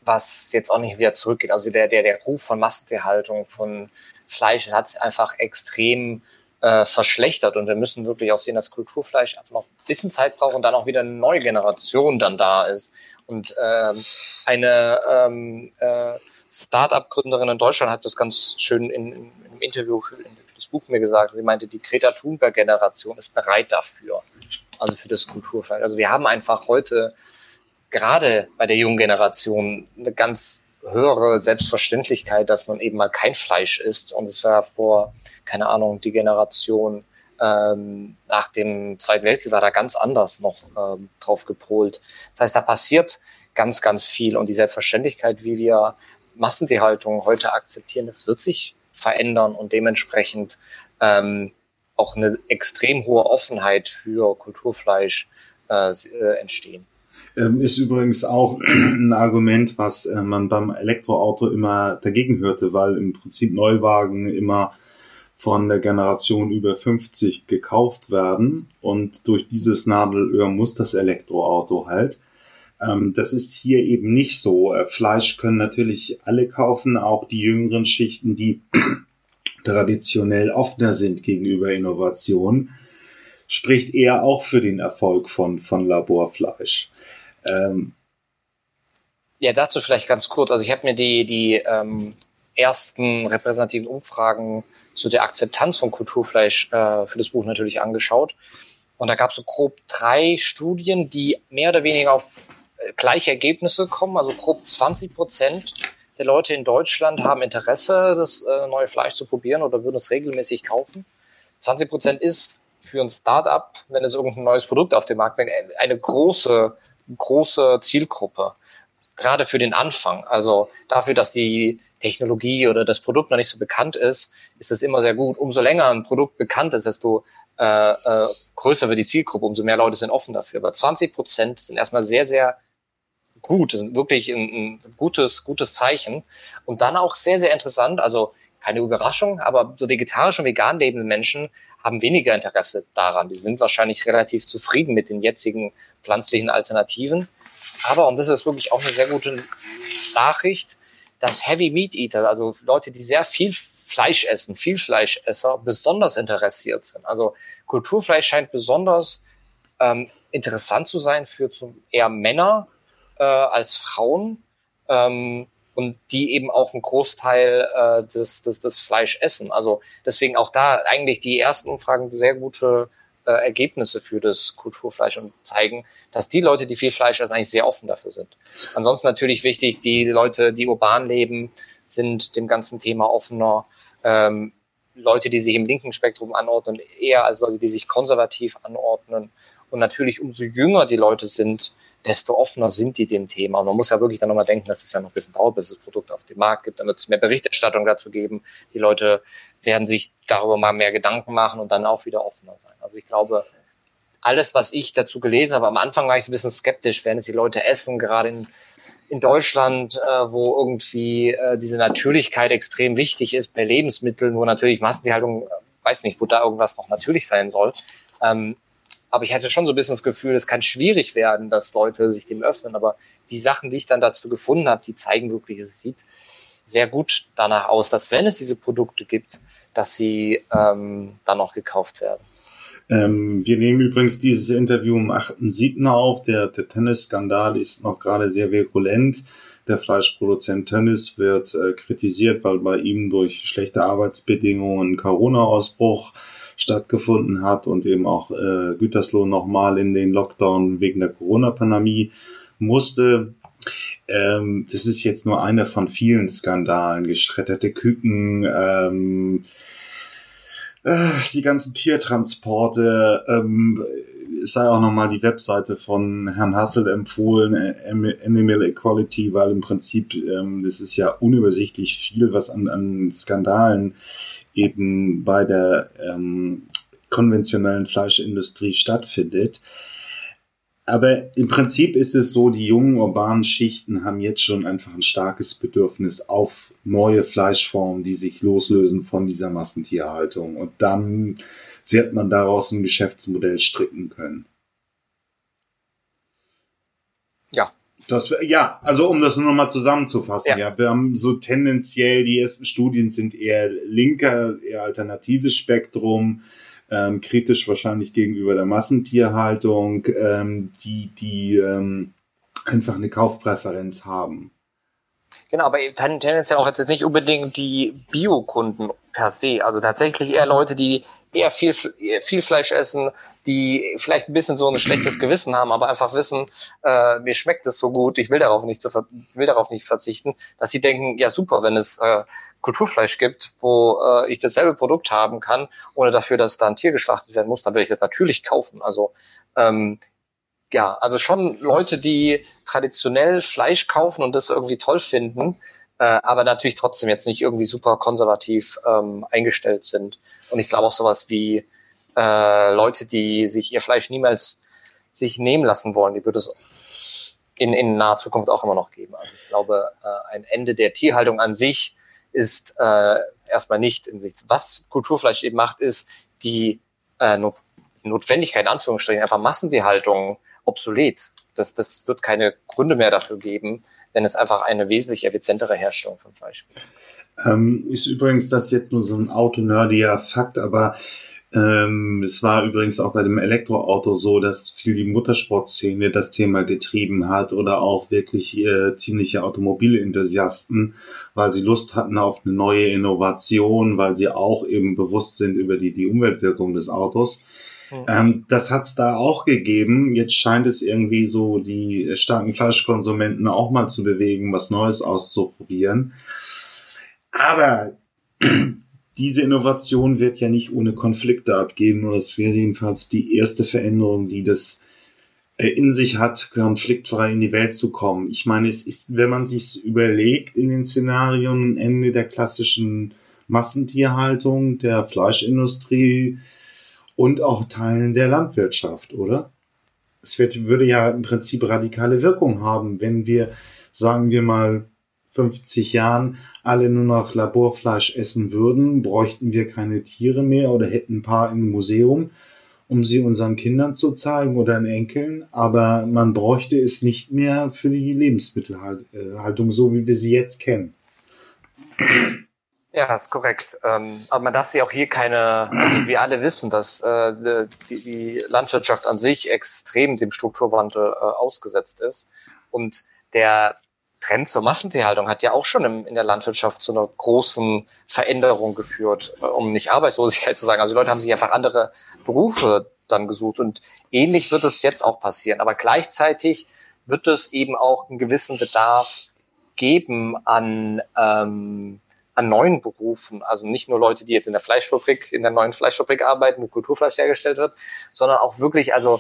S2: was jetzt auch nicht wieder zurückgeht. Also der, der, der Ruf von Massentierhaltung, von Fleisch hat es einfach extrem äh, verschlechtert und wir müssen wirklich auch sehen, dass Kulturfleisch einfach noch ein bisschen Zeit braucht und dann auch wieder eine neue Generation dann da ist. Und ähm, eine ähm, äh, Start-up-Gründerin in Deutschland hat das ganz schön in, in, im Interview für, für das Buch mir gesagt. Sie meinte, die Greta Thunberg-Generation ist bereit dafür, also für das Kulturfleisch. Also wir haben einfach heute gerade bei der jungen Generation eine ganz höhere Selbstverständlichkeit, dass man eben mal kein Fleisch isst. Und es war vor, keine Ahnung, die Generation ähm, nach dem Zweiten Weltkrieg war da ganz anders noch ähm, drauf gepolt. Das heißt, da passiert ganz, ganz viel und die Selbstverständlichkeit, wie wir Massentierhaltung heute akzeptieren, das wird sich verändern und dementsprechend ähm, auch eine extrem hohe Offenheit für Kulturfleisch äh, äh entstehen.
S1: Ähm, ist übrigens auch ein Argument, was äh, man beim Elektroauto immer dagegen hörte, weil im Prinzip Neuwagen immer von der Generation über 50 gekauft werden und durch dieses Nadelöhr muss das Elektroauto halt. Ähm, das ist hier eben nicht so. Äh, Fleisch können natürlich alle kaufen, auch die jüngeren Schichten, die traditionell offener sind gegenüber Innovation, spricht eher auch für den Erfolg von, von Laborfleisch. Ähm,
S2: ja, dazu vielleicht ganz kurz. Also ich habe mir die, die ähm, ersten repräsentativen Umfragen zu der Akzeptanz von Kulturfleisch äh, für das Buch natürlich angeschaut. Und da gab es so grob drei Studien, die mehr oder weniger auf äh, gleiche Ergebnisse kommen. Also grob 20 Prozent der Leute in Deutschland haben Interesse, das äh, neue Fleisch zu probieren oder würden es regelmäßig kaufen. 20 Prozent ist für ein Startup, wenn es irgendein neues Produkt auf dem Markt bringt, eine große, große Zielgruppe. Gerade für den Anfang. Also dafür, dass die Technologie oder das Produkt noch nicht so bekannt ist, ist das immer sehr gut. Umso länger ein Produkt bekannt ist, desto äh, äh, größer wird die Zielgruppe, umso mehr Leute sind offen dafür. Aber 20 Prozent sind erstmal sehr, sehr gut. Das ist wirklich ein, ein gutes, gutes Zeichen. Und dann auch sehr, sehr interessant, also keine Überraschung, aber so vegetarisch und vegan lebende Menschen haben weniger Interesse daran. Die sind wahrscheinlich relativ zufrieden mit den jetzigen pflanzlichen Alternativen. Aber, und das ist wirklich auch eine sehr gute Nachricht, dass Heavy Meat Eater, also Leute, die sehr viel Fleisch essen, viel Fleischesser, besonders interessiert sind. Also Kulturfleisch scheint besonders ähm, interessant zu sein für zum, eher Männer äh, als Frauen ähm, und die eben auch einen Großteil äh, des, des, des Fleisch essen. Also deswegen auch da eigentlich die ersten Umfragen sehr gute äh, Ergebnisse für das Kulturfleisch und zeigen, dass die Leute, die viel Fleisch essen, eigentlich sehr offen dafür sind. Ansonsten natürlich wichtig, die Leute, die urban leben, sind dem ganzen Thema offener. Ähm, Leute, die sich im linken Spektrum anordnen, eher als Leute, die sich konservativ anordnen. Und natürlich umso jünger die Leute sind, desto offener sind die dem Thema. Und man muss ja wirklich dann nochmal denken, dass es ja noch ein bisschen dauert, bis das Produkt auf den Markt gibt. Dann wird es mehr Berichterstattung dazu geben. Die Leute werden sich darüber mal mehr Gedanken machen und dann auch wieder offener sein. Also ich glaube, alles, was ich dazu gelesen habe, am Anfang war ich ein bisschen skeptisch, werden es die Leute essen, gerade in, in Deutschland, äh, wo irgendwie äh, diese Natürlichkeit extrem wichtig ist bei Lebensmitteln, wo natürlich Massentierhaltung, äh, weiß nicht, wo da irgendwas noch natürlich sein soll. Ähm, aber ich hatte schon so ein bisschen das Gefühl, es kann schwierig werden, dass Leute sich dem öffnen. Aber die Sachen, die ich dann dazu gefunden habe, die zeigen wirklich, es sieht sehr gut danach aus, dass wenn es diese Produkte gibt, dass sie ähm, dann auch gekauft werden.
S1: Ähm, wir nehmen übrigens dieses Interview am 8.7. auf. Der, der Tennis-Skandal ist noch gerade sehr virulent. Der Fleischproduzent Tönnis wird äh, kritisiert, weil bei ihm durch schlechte Arbeitsbedingungen Corona-Ausbruch stattgefunden hat und eben auch äh, Gütersloh nochmal in den Lockdown wegen der Corona-Pandemie musste. Ähm, das ist jetzt nur einer von vielen Skandalen. Geschredderte Küken, ähm, äh, die ganzen Tiertransporte, ähm, es sei auch nochmal die Webseite von Herrn Hassel empfohlen, äh, Animal Equality, weil im Prinzip, ähm, das ist ja unübersichtlich viel, was an, an Skandalen eben bei der ähm, konventionellen Fleischindustrie stattfindet. Aber im Prinzip ist es so, die jungen urbanen Schichten haben jetzt schon einfach ein starkes Bedürfnis auf neue Fleischformen, die sich loslösen von dieser Massentierhaltung. Und dann wird man daraus ein Geschäftsmodell stricken können. Das, ja, also um das nur noch mal zusammenzufassen, ja. ja, wir haben so tendenziell, die ersten Studien sind eher linker, eher alternatives Spektrum, ähm, kritisch wahrscheinlich gegenüber der Massentierhaltung, ähm, die, die ähm, einfach eine Kaufpräferenz haben.
S2: Genau, aber tendenziell auch jetzt nicht unbedingt die Biokunden per se. Also tatsächlich eher Leute, die eher viel, viel Fleisch essen, die vielleicht ein bisschen so ein schlechtes Gewissen haben, aber einfach wissen, äh, mir schmeckt es so gut, ich will darauf nicht, zu, will darauf nicht verzichten, dass sie denken, ja super, wenn es äh, Kulturfleisch gibt, wo äh, ich dasselbe Produkt haben kann, ohne dafür, dass da ein Tier geschlachtet werden muss, dann würde ich das natürlich kaufen. Also ähm, ja, also schon Leute, die traditionell Fleisch kaufen und das irgendwie toll finden, äh, aber natürlich trotzdem jetzt nicht irgendwie super konservativ ähm, eingestellt sind. Und ich glaube auch sowas wie äh, Leute, die sich ihr Fleisch niemals sich nehmen lassen wollen, die wird es in, in naher Zukunft auch immer noch geben. Also ich glaube, äh, ein Ende der Tierhaltung an sich ist äh, erstmal nicht in Sicht. Was Kulturfleisch eben macht, ist die äh, Notwendigkeit, in Anführungsstrichen, einfach Massentierhaltung obsolet. Das, das wird keine Gründe mehr dafür geben, wenn es einfach eine wesentlich effizientere Herstellung von Fleisch gibt.
S1: Ähm, ist übrigens das jetzt nur so ein autonerdiger Fakt, aber ähm, es war übrigens auch bei dem Elektroauto so, dass viel die Muttersportszene das Thema getrieben hat oder auch wirklich äh, ziemliche Automobilenthusiasten, weil sie Lust hatten auf eine neue Innovation, weil sie auch eben bewusst sind über die, die Umweltwirkung des Autos. Mhm. Ähm, das hat es da auch gegeben. Jetzt scheint es irgendwie so die starken Fleischkonsumenten auch mal zu bewegen, was Neues auszuprobieren. Aber diese Innovation wird ja nicht ohne Konflikte abgeben. Oder es wäre jedenfalls die erste Veränderung, die das äh, in sich hat, konfliktfrei in die Welt zu kommen. Ich meine, es ist, wenn man sich überlegt in den Szenarien, Ende der klassischen Massentierhaltung, der Fleischindustrie und auch Teilen der Landwirtschaft, oder? Es wird, würde ja im Prinzip radikale Wirkung haben, wenn wir, sagen wir mal, 50 Jahren alle nur noch Laborfleisch essen würden, bräuchten wir keine Tiere mehr oder hätten ein paar im Museum, um sie unseren Kindern zu zeigen oder den Enkeln. Aber man bräuchte es nicht mehr für die Lebensmittelhaltung, so wie wir sie jetzt kennen.
S2: Ja, ist korrekt. Ähm, aber man darf sich auch hier keine, also wir alle wissen, dass äh, die, die Landwirtschaft an sich extrem dem Strukturwandel äh, ausgesetzt ist. Und der Trend zur Massentierhaltung hat ja auch schon im, in der Landwirtschaft zu einer großen Veränderung geführt, äh, um nicht Arbeitslosigkeit zu sagen. Also die Leute haben sich einfach andere Berufe dann gesucht und ähnlich wird es jetzt auch passieren. Aber gleichzeitig wird es eben auch einen gewissen Bedarf geben an ähm, an neuen Berufen, also nicht nur Leute, die jetzt in der Fleischfabrik, in der neuen Fleischfabrik arbeiten, wo Kulturfleisch hergestellt wird, sondern auch wirklich, also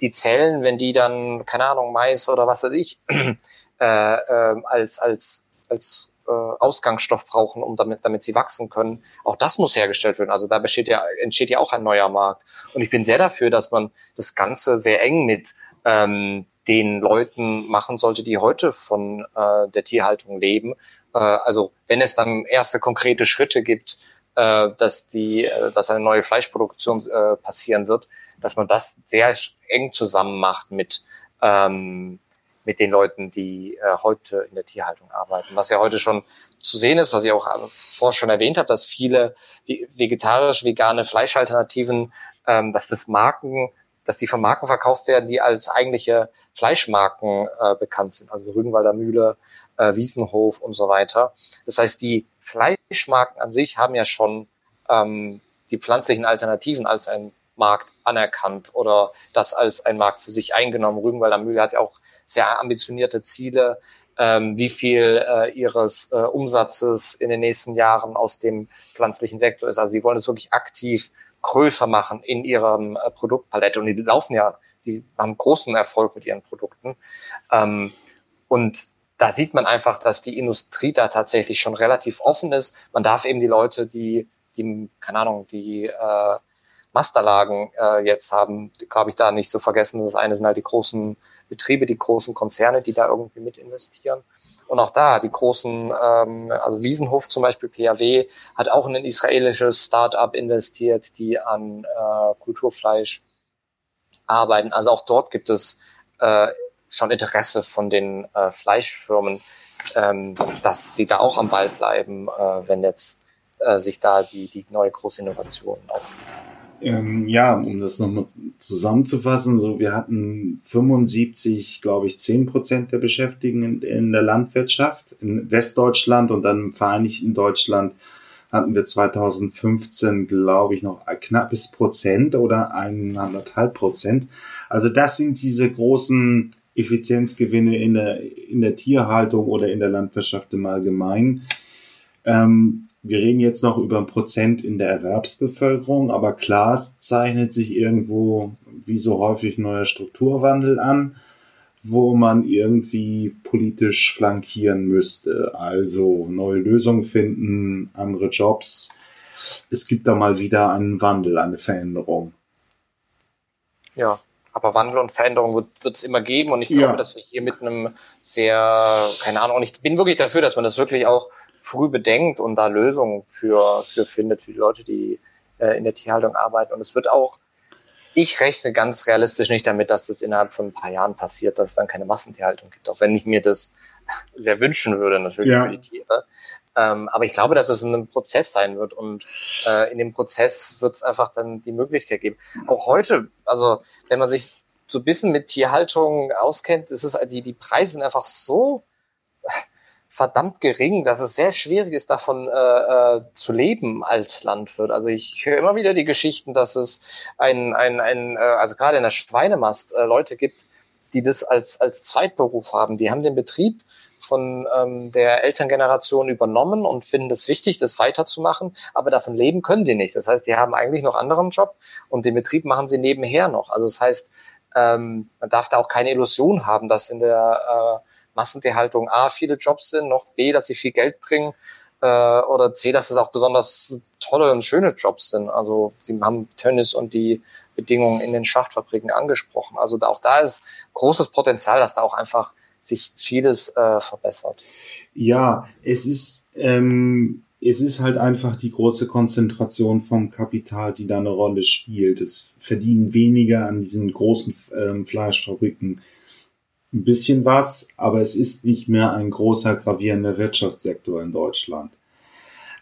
S2: die Zellen, wenn die dann, keine Ahnung, Mais oder was weiß ich, äh, äh, als, als, als äh, Ausgangsstoff brauchen, um damit, damit sie wachsen können. Auch das muss hergestellt werden. Also da besteht ja, entsteht ja auch ein neuer Markt. Und ich bin sehr dafür, dass man das Ganze sehr eng mit ähm, den Leuten machen sollte, die heute von äh, der Tierhaltung leben. Äh, also wenn es dann erste konkrete Schritte gibt, äh, dass die, äh, dass eine neue Fleischproduktion äh, passieren wird, dass man das sehr eng zusammen macht mit ähm, mit den Leuten, die äh, heute in der Tierhaltung arbeiten. Was ja heute schon zu sehen ist, was ich auch vorher schon erwähnt habe, dass viele vegetarisch vegane Fleischalternativen, ähm, dass das Marken dass die von Marken verkauft werden, die als eigentliche Fleischmarken äh, bekannt sind, also Rügenwalder Mühle, äh, Wiesenhof und so weiter. Das heißt, die Fleischmarken an sich haben ja schon ähm, die pflanzlichen Alternativen als ein Markt anerkannt oder das als ein Markt für sich eingenommen. Rügenwalder Mühle hat ja auch sehr ambitionierte Ziele, ähm, wie viel äh, ihres äh, Umsatzes in den nächsten Jahren aus dem pflanzlichen Sektor ist. Also sie wollen es wirklich aktiv größer machen in ihrem äh, Produktpalette. Und die laufen ja, die haben großen Erfolg mit ihren Produkten. Ähm, und da sieht man einfach, dass die Industrie da tatsächlich schon relativ offen ist. Man darf eben die Leute, die, die keine Ahnung, die äh, Masterlagen äh, jetzt haben, glaube ich, da nicht zu vergessen. Das eine sind halt die großen Betriebe, die großen Konzerne, die da irgendwie mit investieren. Und auch da, die großen, ähm, also Wiesenhof zum Beispiel, PAW, hat auch in ein israelisches Start-up investiert, die an äh, Kulturfleisch arbeiten. Also auch dort gibt es äh, schon Interesse von den äh, Fleischfirmen, ähm, dass die da auch am Ball bleiben, äh, wenn jetzt äh, sich da die, die neue große Innovation auftut.
S1: Ähm, ja, um das nochmal zusammenzufassen, so wir hatten 75, glaube ich, 10 Prozent der Beschäftigten in, in, der Landwirtschaft in Westdeutschland und dann im Vereinigten Deutschland hatten wir 2015, glaube ich, noch ein knappes Prozent oder eineinhalb Prozent. Also das sind diese großen Effizienzgewinne in der, in der Tierhaltung oder in der Landwirtschaft im Allgemeinen. Ähm, wir reden jetzt noch über ein Prozent in der Erwerbsbevölkerung, aber klar zeichnet sich irgendwo wie so häufig neuer Strukturwandel an, wo man irgendwie politisch flankieren müsste. Also neue Lösungen finden, andere Jobs. Es gibt da mal wieder einen Wandel, eine Veränderung.
S2: Ja, aber Wandel und Veränderung wird es immer geben und ich glaube, ja. dass wir hier mit einem sehr, keine Ahnung, und ich bin wirklich dafür, dass man das wirklich auch früh bedenkt und da Lösungen für, für findet, für die Leute, die äh, in der Tierhaltung arbeiten. Und es wird auch, ich rechne ganz realistisch nicht damit, dass das innerhalb von ein paar Jahren passiert, dass es dann keine Massentierhaltung gibt, auch wenn ich mir das sehr wünschen würde, natürlich ja. für die Tiere. Ähm, aber ich glaube, dass es ein Prozess sein wird und äh, in dem Prozess wird es einfach dann die Möglichkeit geben. Auch heute, also wenn man sich so ein bisschen mit Tierhaltung auskennt, ist es die die Preise sind einfach so verdammt gering, dass es sehr schwierig ist, davon äh, äh, zu leben als Landwirt. Also ich höre immer wieder die Geschichten, dass es ein, ein, ein äh, also gerade in der Schweinemast äh, Leute gibt, die das als, als Zweitberuf haben. Die haben den Betrieb von ähm, der Elterngeneration übernommen und finden es wichtig, das weiterzumachen, aber davon leben können sie nicht. Das heißt, die haben eigentlich noch anderen Job und den Betrieb machen sie nebenher noch. Also das heißt, ähm, man darf da auch keine Illusion haben, dass in der äh, Massentierhaltung A, viele Jobs sind, noch B, dass sie viel Geld bringen äh, oder C, dass es auch besonders tolle und schöne Jobs sind. Also sie haben Tennis und die Bedingungen in den Schachtfabriken angesprochen. Also da, auch da ist großes Potenzial, dass da auch einfach sich vieles äh, verbessert.
S1: Ja, es ist ähm, es ist halt einfach die große Konzentration vom Kapital, die da eine Rolle spielt. Es verdienen weniger an diesen großen ähm, Fleischfabriken ein bisschen was, aber es ist nicht mehr ein großer gravierender Wirtschaftssektor in Deutschland.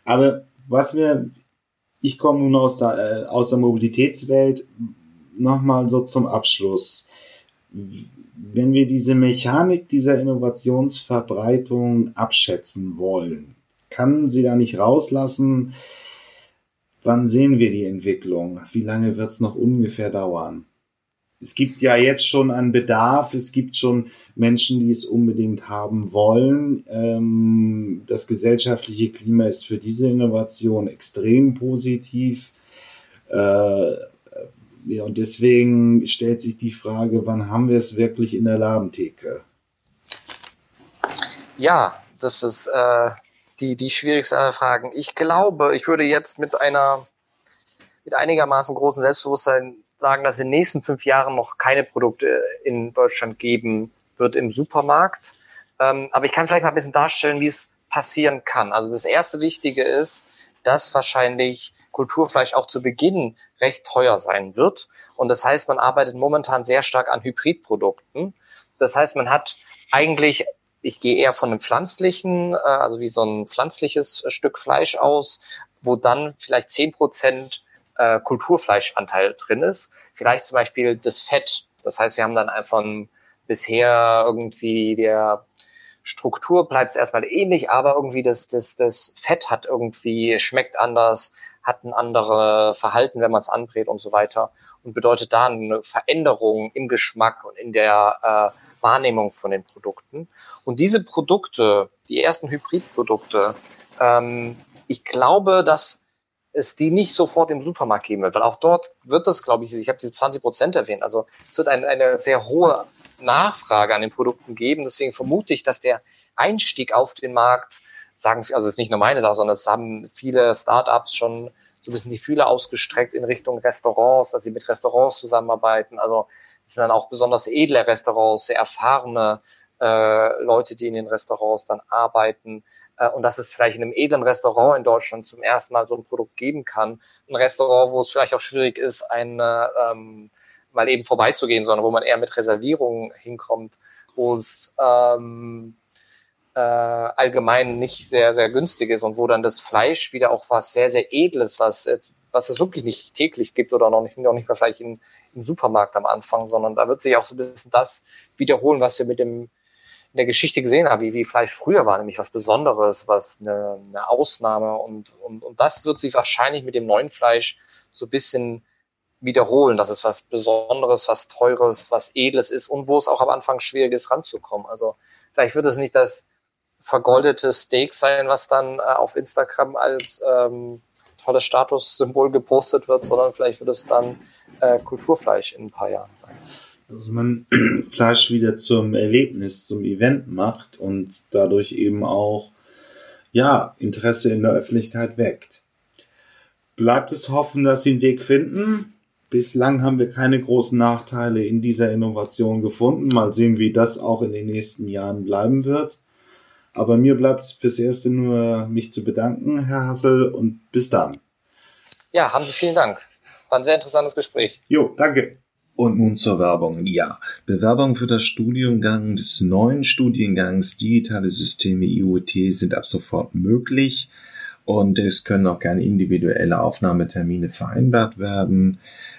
S1: Aber was wir, ich komme nun aus der, äh, aus der Mobilitätswelt, nochmal so zum Abschluss. Wenn wir diese Mechanik dieser Innovationsverbreitung abschätzen wollen, kann sie da nicht rauslassen, wann sehen wir die Entwicklung? Wie lange wird es noch ungefähr dauern?
S3: Es gibt ja jetzt schon einen Bedarf, es gibt schon Menschen, die es unbedingt haben wollen. Ähm, das gesellschaftliche Klima ist für diese Innovation extrem positiv. Äh, ja, und deswegen stellt sich die Frage, wann haben wir es wirklich in der Ladentheke?
S2: Ja, das ist äh, die, die schwierigste aller Fragen. Ich glaube, ich würde jetzt mit einer mit einigermaßen großem Selbstbewusstsein sagen, dass in den nächsten fünf Jahren noch keine Produkte in Deutschland geben wird im Supermarkt. Ähm, aber ich kann vielleicht mal ein bisschen darstellen, wie es passieren kann. Also das erste Wichtige ist, dass wahrscheinlich Kulturfleisch auch zu Beginn recht teuer sein wird. Und das heißt, man arbeitet momentan sehr stark an Hybridprodukten. Das heißt, man hat eigentlich, ich gehe eher von einem pflanzlichen, äh, also wie so ein pflanzliches Stück Fleisch aus, wo dann vielleicht zehn Prozent äh, Kulturfleischanteil drin ist. Vielleicht zum Beispiel das Fett. Das heißt, wir haben dann einfach bisher irgendwie der Struktur bleibt es erstmal ähnlich, aber irgendwie das, das, das Fett hat irgendwie, schmeckt anders, hat ein anderes Verhalten, wenn man es anbrät und so weiter und bedeutet da eine Veränderung im Geschmack und in der äh, Wahrnehmung von den Produkten. Und diese Produkte, die ersten Hybridprodukte, ähm, ich glaube, dass es die nicht sofort im Supermarkt geben wird, weil auch dort wird es, glaube ich, ich habe diese 20 Prozent erwähnt, also es wird eine, eine sehr hohe Nachfrage an den Produkten geben. Deswegen vermute ich, dass der Einstieg auf den Markt, sagen Sie, also es ist nicht nur meine Sache, sondern es haben viele Startups schon so ein bisschen die Fühler ausgestreckt in Richtung Restaurants, dass sie mit Restaurants zusammenarbeiten. Also es sind dann auch besonders edle Restaurants, sehr erfahrene äh, Leute, die in den Restaurants dann arbeiten. Äh, und dass es vielleicht in einem edlen Restaurant in Deutschland zum ersten Mal so ein Produkt geben kann. Ein Restaurant, wo es vielleicht auch schwierig ist, eine ähm, mal eben vorbeizugehen, sondern wo man eher mit Reservierungen hinkommt, wo es ähm, äh, allgemein nicht sehr, sehr günstig ist und wo dann das Fleisch wieder auch was sehr, sehr Edles, was, was es wirklich nicht täglich gibt oder noch nicht, noch nicht mal vielleicht in, im Supermarkt am Anfang, sondern da wird sich auch so ein bisschen das wiederholen, was wir mit dem in der Geschichte gesehen haben, wie, wie Fleisch früher war, nämlich was Besonderes, was eine, eine Ausnahme und, und, und das wird sich wahrscheinlich mit dem neuen Fleisch so ein bisschen wiederholen, dass es was Besonderes, was Teures, was Edles ist und wo es auch am Anfang schwierig ist, ranzukommen. Also vielleicht wird es nicht das vergoldete Steak sein, was dann äh, auf Instagram als ähm, tolles Statussymbol gepostet wird, sondern vielleicht wird es dann äh, Kulturfleisch in ein paar Jahren sein.
S3: Dass man Fleisch wieder zum Erlebnis, zum Event macht und dadurch eben auch ja, Interesse in der Öffentlichkeit weckt. Bleibt es hoffen, dass sie einen Weg finden. Bislang haben wir keine großen Nachteile in dieser Innovation gefunden. Mal sehen, wie das auch in den nächsten Jahren bleiben wird. Aber mir bleibt es fürs Erste nur, mich zu bedanken, Herr Hassel, und bis dann.
S2: Ja, haben Sie vielen Dank. War ein sehr interessantes Gespräch.
S3: Jo, danke.
S1: Und nun zur Werbung. Ja, Bewerbungen für das Studiengang des neuen Studiengangs Digitale Systeme IoT sind ab sofort möglich und es können auch gerne individuelle Aufnahmetermine vereinbart werden.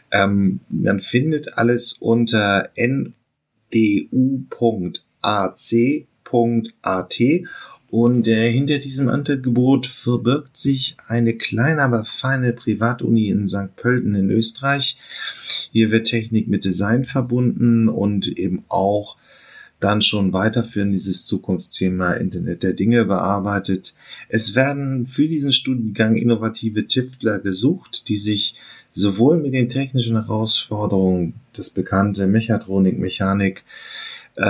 S1: Ähm, man findet alles unter ndu.ac.at und äh, hinter diesem Angebot verbirgt sich eine kleine, aber feine Privatuni in St. Pölten in Österreich. Hier wird Technik mit Design verbunden und eben auch dann schon weiterführen dieses Zukunftsthema Internet der Dinge bearbeitet. Es werden für diesen Studiengang innovative Tüftler gesucht, die sich sowohl mit den technischen Herausforderungen, das bekannte Mechatronik, Mechanik, äh,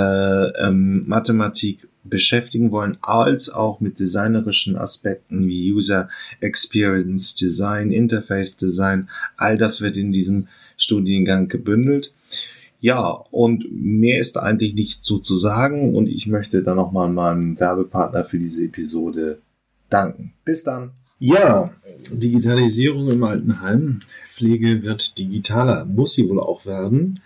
S1: ähm, Mathematik beschäftigen wollen, als auch mit designerischen Aspekten wie User Experience Design, Interface Design. All das wird in diesem Studiengang gebündelt. Ja, und mehr ist eigentlich nicht so zu sagen und ich möchte dann nochmal meinem Werbepartner für diese Episode danken. Bis dann.
S3: Ja, Digitalisierung im Altenheim. Pflege wird digitaler, muss sie wohl auch werden.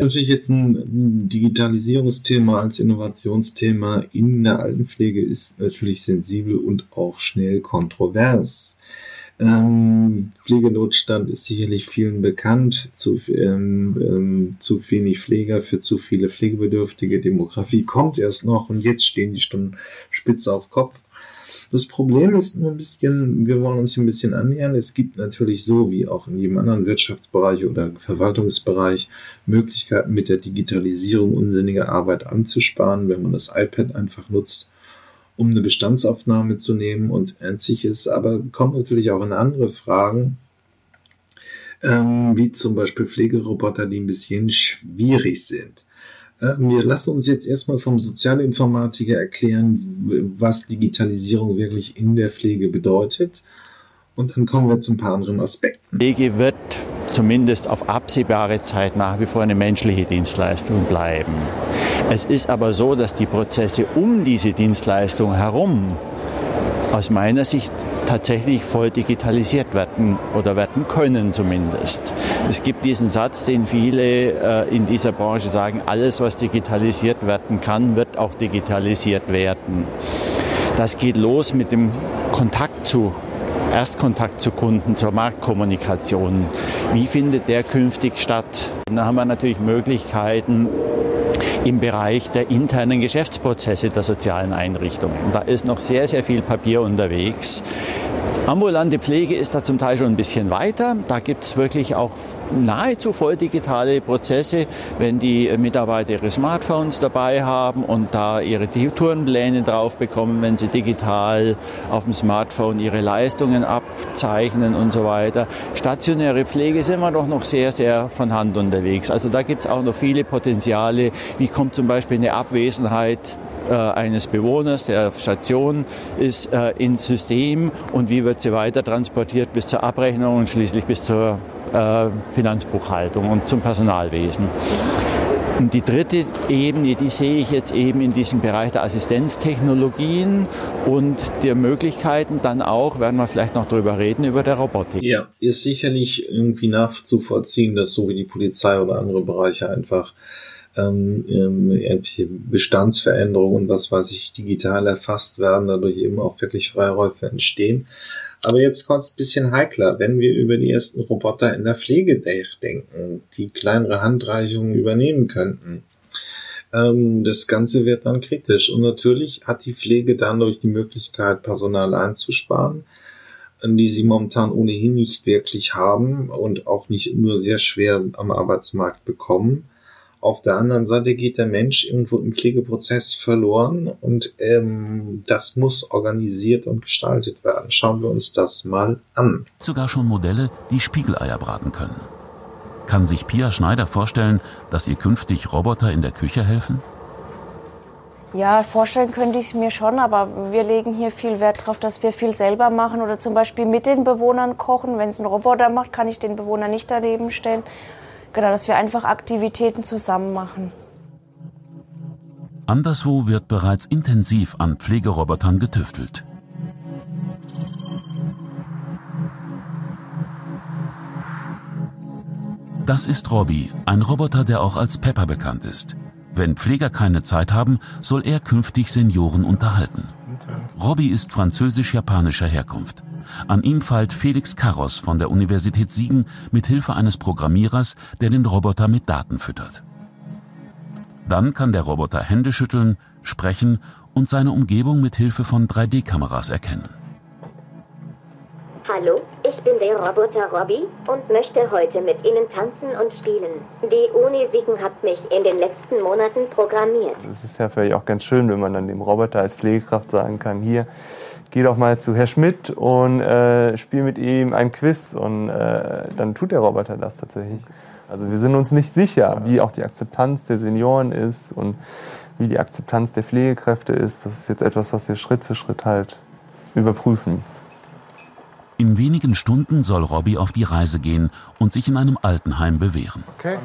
S3: Natürlich jetzt ein Digitalisierungsthema als Innovationsthema in der Altenpflege ist natürlich sensibel und auch schnell kontrovers. Ähm, Pflegenotstand ist sicherlich vielen bekannt. Zu, ähm, ähm, zu wenig Pfleger für zu viele Pflegebedürftige. Demografie kommt erst noch und jetzt stehen die Stunden spitze auf Kopf.
S1: Das Problem ist nur ein bisschen, wir wollen uns ein bisschen annähern. Es gibt natürlich so wie auch in jedem anderen Wirtschaftsbereich oder Verwaltungsbereich Möglichkeiten mit der Digitalisierung unsinnige Arbeit anzusparen, wenn man das iPad einfach nutzt, um eine Bestandsaufnahme zu nehmen und ähnliches. Aber kommt natürlich auch in andere Fragen, ähm, wie zum Beispiel Pflegeroboter, die ein bisschen schwierig sind. Äh, wir lassen uns jetzt erstmal vom Sozialinformatiker erklären, was Digitalisierung wirklich in der Pflege bedeutet. Und dann kommen wir zu ein paar anderen Aspekten.
S4: Pflege wird zumindest auf absehbare Zeit nach wie vor eine menschliche Dienstleistung bleiben. Es ist aber so, dass die Prozesse um diese Dienstleistung herum aus meiner Sicht tatsächlich voll digitalisiert werden oder werden können zumindest. Es gibt diesen Satz, den viele äh, in dieser Branche sagen, alles, was digitalisiert werden kann, wird auch digitalisiert werden. Das geht los mit dem Kontakt zu Erstkontakt zu Kunden, zur Marktkommunikation. Wie findet der künftig statt? Da haben wir natürlich Möglichkeiten, im Bereich der internen Geschäftsprozesse der sozialen Einrichtungen. Da ist noch sehr, sehr viel Papier unterwegs. Ambulante Pflege ist da zum Teil schon ein bisschen weiter. Da gibt es wirklich auch nahezu voll digitale Prozesse, wenn die Mitarbeiter ihre Smartphones dabei haben und da ihre Tourenpläne drauf bekommen, wenn sie digital auf dem Smartphone ihre Leistungen abzeichnen und so weiter. Stationäre Pflege sind wir doch noch sehr, sehr von Hand unterwegs. Also da gibt es auch noch viele Potenziale. Wie kommt zum Beispiel eine Abwesenheit äh, eines Bewohners der Station ist äh, ins System und wie wird sie weiter transportiert bis zur Abrechnung und schließlich bis zur äh, Finanzbuchhaltung und zum Personalwesen. Und die dritte Ebene, die sehe ich jetzt eben in diesem Bereich der Assistenztechnologien und der Möglichkeiten dann auch, werden wir vielleicht noch drüber reden, über der Robotik.
S1: Ja, ist sicherlich irgendwie nachzuvollziehen, dass so wie die Polizei oder andere Bereiche einfach ähm, irgendwelche Bestandsveränderungen und was weiß ich, digital erfasst werden, dadurch eben auch wirklich Freiräufe entstehen. Aber jetzt kommt ein bisschen heikler, wenn wir über die ersten Roboter in der Pflege denken, die kleinere Handreichungen übernehmen könnten. Ähm, das Ganze wird dann kritisch. Und natürlich hat die Pflege dann durch die Möglichkeit, Personal einzusparen, die sie momentan ohnehin nicht wirklich haben und auch nicht nur sehr schwer am Arbeitsmarkt bekommen, auf der anderen Seite geht der Mensch irgendwo im Pflegeprozess verloren und ähm, das muss organisiert und gestaltet werden. Schauen wir uns das mal an.
S5: Sogar schon Modelle, die Spiegeleier braten können. Kann sich Pia Schneider vorstellen, dass ihr künftig Roboter in der Küche helfen?
S6: Ja, vorstellen könnte ich es mir schon, aber wir legen hier viel Wert darauf, dass wir viel selber machen oder zum Beispiel mit den Bewohnern kochen. Wenn es ein Roboter macht, kann ich den Bewohner nicht daneben stellen. Genau, dass wir einfach Aktivitäten zusammen machen.
S5: Anderswo wird bereits intensiv an Pflegerobotern getüftelt. Das ist Robby, ein Roboter, der auch als Pepper bekannt ist. Wenn Pfleger keine Zeit haben, soll er künftig Senioren unterhalten. Robby ist französisch-japanischer Herkunft. An ihm feilt Felix Karros von der Universität Siegen mit Hilfe eines Programmierers, der den Roboter mit Daten füttert. Dann kann der Roboter Hände schütteln, sprechen und seine Umgebung mit Hilfe von 3D-Kameras erkennen.
S7: Hallo, ich bin der Roboter Robby und möchte heute mit Ihnen tanzen und spielen. Die Uni Siegen hat mich in den letzten Monaten programmiert.
S8: Es ist ja vielleicht auch ganz schön, wenn man dann dem Roboter als Pflegekraft sagen kann, hier, geh doch mal zu Herr Schmidt und äh, spiel mit ihm ein Quiz und äh, dann tut der Roboter das tatsächlich. Also wir sind uns nicht sicher, wie auch die Akzeptanz der Senioren ist und wie die Akzeptanz der Pflegekräfte ist. Das ist jetzt etwas, was wir Schritt für Schritt halt überprüfen.
S5: In wenigen Stunden soll Robby auf die Reise gehen und sich in einem Altenheim bewähren. Okay.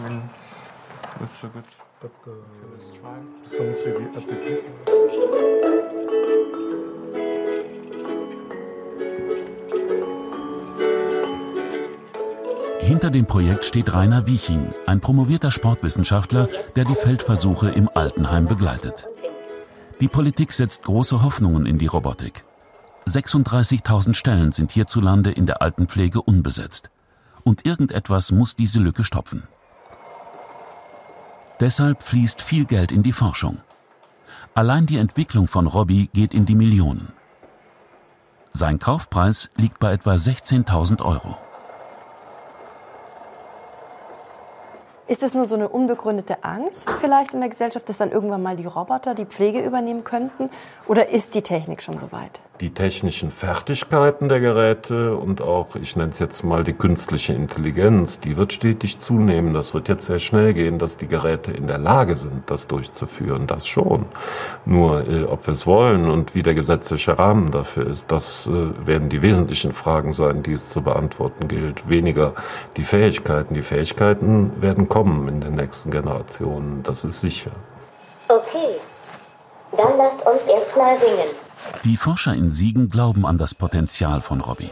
S5: That's so good. But, uh, let's try Hinter dem Projekt steht Rainer Wieching, ein promovierter Sportwissenschaftler, der die Feldversuche im Altenheim begleitet. Die Politik setzt große Hoffnungen in die Robotik. 36.000 Stellen sind hierzulande in der Altenpflege unbesetzt. Und irgendetwas muss diese Lücke stopfen. Deshalb fließt viel Geld in die Forschung. Allein die Entwicklung von Robby geht in die Millionen. Sein Kaufpreis liegt bei etwa 16.000 Euro.
S6: Ist das nur so eine unbegründete Angst vielleicht in der Gesellschaft, dass dann irgendwann mal die Roboter die Pflege übernehmen könnten? Oder ist die Technik schon so weit?
S9: Die technischen Fertigkeiten der Geräte und auch, ich nenne es jetzt mal die künstliche Intelligenz, die wird stetig zunehmen. Das wird jetzt sehr schnell gehen, dass die Geräte in der Lage sind, das durchzuführen. Das schon. Nur, äh, ob wir es wollen und wie der gesetzliche Rahmen dafür ist, das äh, werden die wesentlichen Fragen sein, die es zu beantworten gilt. Weniger die Fähigkeiten. Die Fähigkeiten werden kommen in den nächsten Generationen. Das ist sicher.
S7: Okay, dann lasst uns erstmal singen.
S5: Die Forscher in Siegen glauben an das Potenzial von Robbie,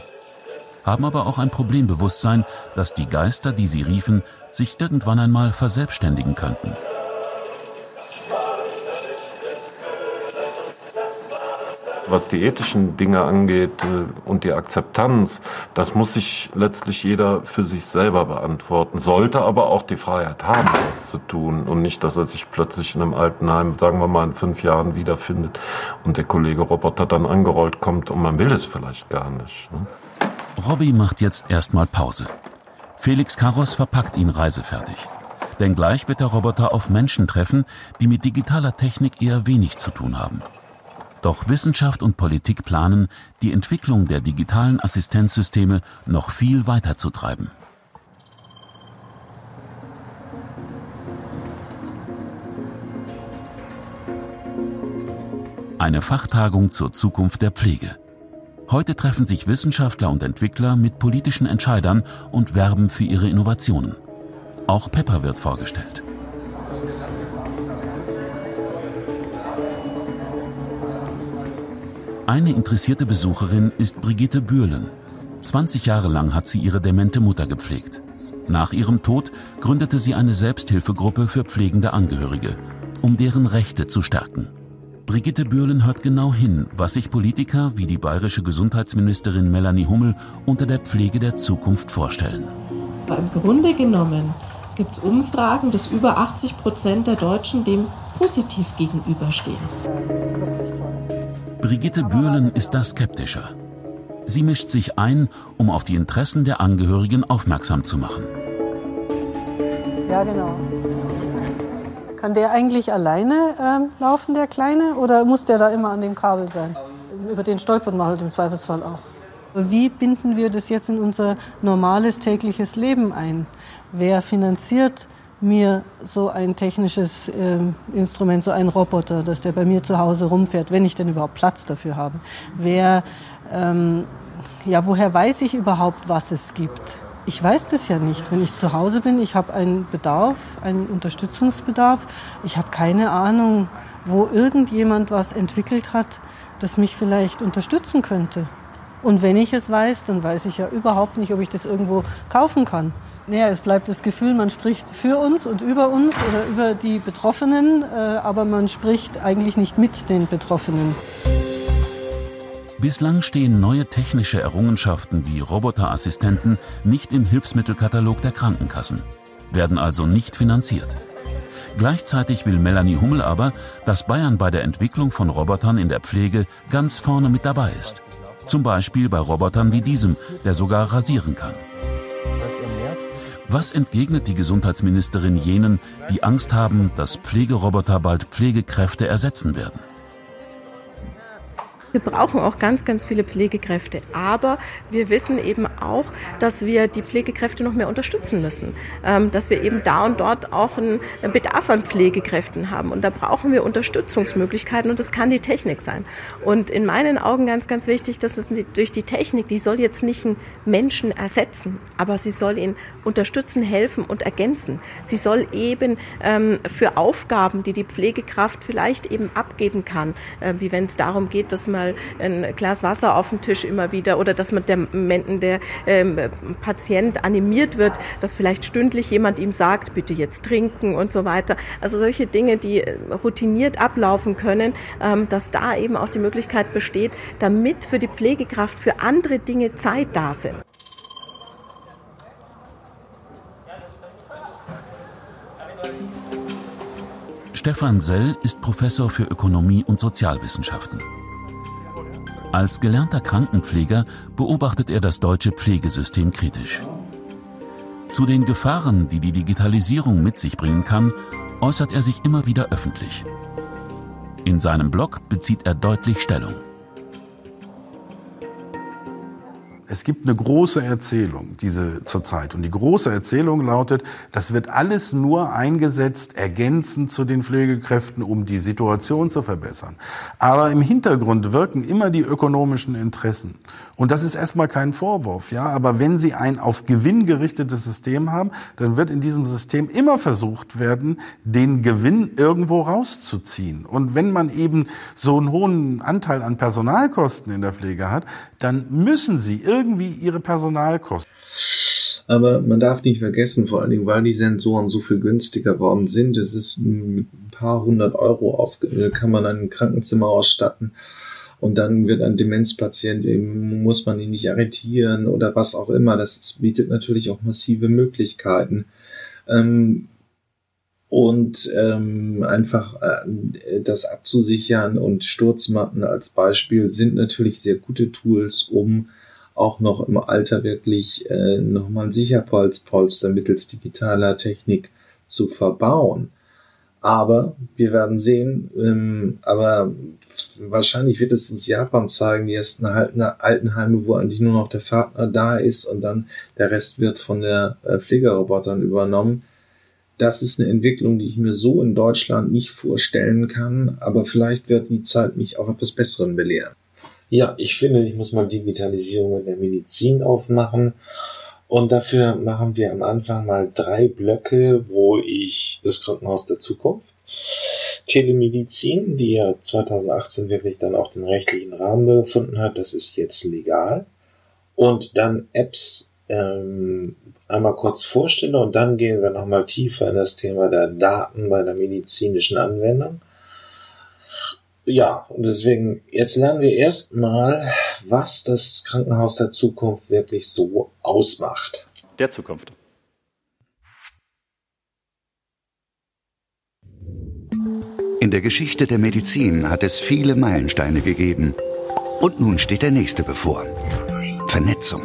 S5: haben aber auch ein Problembewusstsein, dass die Geister, die sie riefen, sich irgendwann einmal verselbstständigen könnten.
S9: Was die ethischen Dinge angeht äh, und die Akzeptanz, das muss sich letztlich jeder für sich selber beantworten, sollte aber auch die Freiheit haben, das zu tun und nicht, dass er sich plötzlich in einem Altenheim, sagen wir mal in fünf Jahren wiederfindet und der Kollege Roboter dann angerollt kommt und man will es vielleicht gar nicht. Ne?
S5: Robbie macht jetzt erstmal Pause. Felix Karos verpackt ihn reisefertig. Denn gleich wird der Roboter auf Menschen treffen, die mit digitaler Technik eher wenig zu tun haben. Doch Wissenschaft und Politik planen, die Entwicklung der digitalen Assistenzsysteme noch viel weiter zu treiben. Eine Fachtagung zur Zukunft der Pflege. Heute treffen sich Wissenschaftler und Entwickler mit politischen Entscheidern und werben für ihre Innovationen. Auch Pepper wird vorgestellt. Eine interessierte Besucherin ist Brigitte Bürlen. 20 Jahre lang hat sie ihre demente Mutter gepflegt. Nach ihrem Tod gründete sie eine Selbsthilfegruppe für pflegende Angehörige, um deren Rechte zu stärken. Brigitte Bürlen hört genau hin, was sich Politiker wie die bayerische Gesundheitsministerin Melanie Hummel unter der Pflege der Zukunft vorstellen.
S10: Im Grunde genommen gibt es Umfragen, dass über 80 Prozent der Deutschen dem positiv gegenüberstehen.
S5: Ja, wirklich toll. Brigitte Bürlen ist da skeptischer. Sie mischt sich ein, um auf die Interessen der Angehörigen aufmerksam zu machen.
S11: Ja, genau. Kann der eigentlich alleine äh, laufen, der Kleine, oder muss der da immer an dem Kabel sein? Über den stolpert man halt im Zweifelsfall auch. Wie binden wir das jetzt in unser normales tägliches Leben ein? Wer finanziert mir so ein technisches äh, Instrument, so ein Roboter, dass der bei mir zu Hause rumfährt, wenn ich denn überhaupt Platz dafür habe. Wer, ähm, ja, woher weiß ich überhaupt, was es gibt? Ich weiß das ja nicht. Wenn ich zu Hause bin, ich habe einen Bedarf, einen Unterstützungsbedarf. Ich habe keine Ahnung, wo irgendjemand was entwickelt hat, das mich vielleicht unterstützen könnte. Und wenn ich es weiß, dann weiß ich ja überhaupt nicht, ob ich das irgendwo kaufen kann. Naja, es bleibt das Gefühl, man spricht für uns und über uns oder über die Betroffenen, äh, aber man spricht eigentlich nicht mit den Betroffenen.
S5: Bislang stehen neue technische Errungenschaften wie Roboterassistenten nicht im Hilfsmittelkatalog der Krankenkassen, werden also nicht finanziert. Gleichzeitig will Melanie Hummel aber, dass Bayern bei der Entwicklung von Robotern in der Pflege ganz vorne mit dabei ist. Zum Beispiel bei Robotern wie diesem, der sogar rasieren kann. Was entgegnet die Gesundheitsministerin jenen, die Angst haben, dass Pflegeroboter bald Pflegekräfte ersetzen werden?
S10: Wir brauchen auch ganz, ganz viele Pflegekräfte. Aber wir wissen eben auch, dass wir die Pflegekräfte noch mehr unterstützen müssen. Ähm, dass wir eben da und dort auch einen Bedarf an Pflegekräften haben. Und da brauchen wir Unterstützungsmöglichkeiten und das kann die Technik sein. Und in meinen Augen ganz, ganz wichtig, dass es durch die Technik, die soll jetzt nicht einen Menschen ersetzen, aber sie soll ihn unterstützen, helfen und ergänzen. Sie soll eben ähm, für Aufgaben, die die Pflegekraft vielleicht eben abgeben kann, äh, wie wenn es darum geht, dass man mal ein Glas Wasser auf den Tisch immer wieder oder dass man der, der ähm, Patient animiert wird, dass vielleicht stündlich jemand ihm sagt, bitte jetzt trinken und so weiter. Also solche Dinge, die äh, routiniert ablaufen können, ähm, dass da eben auch die Möglichkeit besteht, damit für die Pflegekraft für andere Dinge Zeit da sind.
S5: Stefan Sell ist Professor für Ökonomie und Sozialwissenschaften. Als gelernter Krankenpfleger beobachtet er das deutsche Pflegesystem kritisch. Zu den Gefahren, die die Digitalisierung mit sich bringen kann, äußert er sich immer wieder öffentlich. In seinem Blog bezieht er deutlich Stellung.
S12: Es gibt eine große Erzählung, diese zurzeit. Und die große Erzählung lautet, das wird alles nur eingesetzt, ergänzend zu den Pflegekräften, um die Situation zu verbessern. Aber im Hintergrund wirken immer die ökonomischen Interessen. Und das ist erstmal kein Vorwurf, ja. Aber wenn Sie ein auf Gewinn gerichtetes System haben, dann wird in diesem System immer versucht werden, den Gewinn irgendwo rauszuziehen. Und wenn man eben so einen hohen Anteil an Personalkosten in der Pflege hat, dann müssen Sie irgendwie Ihre Personalkosten
S1: aber man darf nicht vergessen, vor allen Dingen, weil die Sensoren so viel günstiger worden sind, es ist ein paar hundert Euro auf, kann man ein Krankenzimmer ausstatten und dann wird ein Demenzpatient, eben, muss man ihn nicht arretieren oder was auch immer. Das bietet natürlich auch massive Möglichkeiten. Ähm, und ähm, einfach äh, das abzusichern und Sturzmatten als Beispiel sind natürlich sehr gute Tools, um auch noch im Alter wirklich äh, nochmal ein Sicherpolster mittels digitaler Technik zu verbauen. Aber wir werden sehen, ähm, aber wahrscheinlich wird es uns Japan zeigen, die ersten Altenheime, wo eigentlich nur noch der Partner da ist und dann der Rest wird von der äh, Pflegerobotern übernommen. Das ist eine Entwicklung, die ich mir so in Deutschland nicht vorstellen kann, aber vielleicht wird die Zeit mich auch etwas Besseren belehren. Ja, ich finde, ich muss mal Digitalisierung in der Medizin aufmachen. Und dafür machen wir am Anfang mal drei Blöcke, wo ich das Krankenhaus der Zukunft, Telemedizin, die ja 2018 wirklich dann auch den rechtlichen Rahmen gefunden hat, das ist jetzt legal. Und dann Apps ähm, einmal kurz vorstelle und dann gehen wir nochmal tiefer in das Thema der Daten bei der medizinischen Anwendung ja, und deswegen, jetzt lernen wir erstmal, was das Krankenhaus der Zukunft wirklich so ausmacht.
S13: Der Zukunft.
S14: In der Geschichte der Medizin hat es viele Meilensteine gegeben. Und nun steht der nächste bevor. Vernetzung.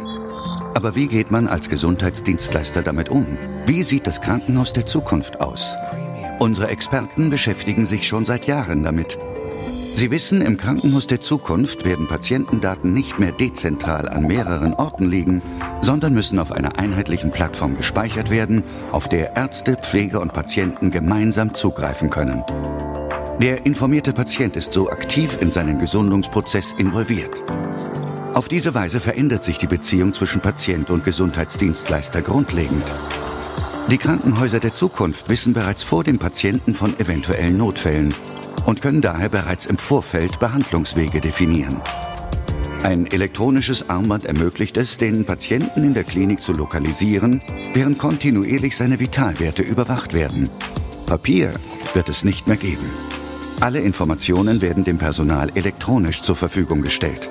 S14: Aber wie geht man als Gesundheitsdienstleister damit um? Wie sieht das Krankenhaus der Zukunft aus? Unsere Experten beschäftigen sich schon seit Jahren damit Sie wissen, im Krankenhaus der Zukunft werden Patientendaten nicht mehr dezentral an mehreren Orten liegen, sondern müssen auf einer einheitlichen Plattform gespeichert werden, auf der Ärzte, Pfleger und Patienten gemeinsam zugreifen können. Der informierte Patient ist so aktiv in seinen Gesundungsprozess involviert. Auf diese Weise verändert sich die Beziehung zwischen Patient und Gesundheitsdienstleister grundlegend. Die Krankenhäuser der Zukunft wissen bereits vor dem Patienten von eventuellen Notfällen und können daher bereits im Vorfeld Behandlungswege definieren. Ein elektronisches Armband ermöglicht es, den Patienten in der Klinik zu lokalisieren, während kontinuierlich seine Vitalwerte überwacht werden. Papier wird es nicht mehr geben. Alle Informationen werden dem Personal elektronisch zur Verfügung gestellt.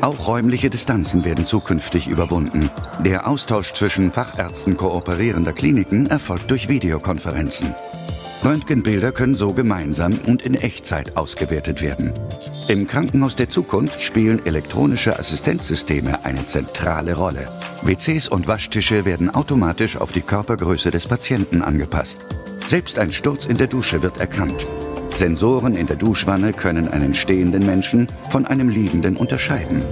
S14: Auch räumliche Distanzen werden zukünftig überwunden. Der Austausch zwischen Fachärzten kooperierender Kliniken erfolgt durch Videokonferenzen. Röntgenbilder können so gemeinsam und in Echtzeit ausgewertet werden. Im Krankenhaus der Zukunft spielen elektronische Assistenzsysteme eine zentrale Rolle. WCs und Waschtische werden automatisch auf die Körpergröße des Patienten angepasst. Selbst ein Sturz in der Dusche wird erkannt. Sensoren in der Duschwanne können einen stehenden Menschen von einem liegenden unterscheiden.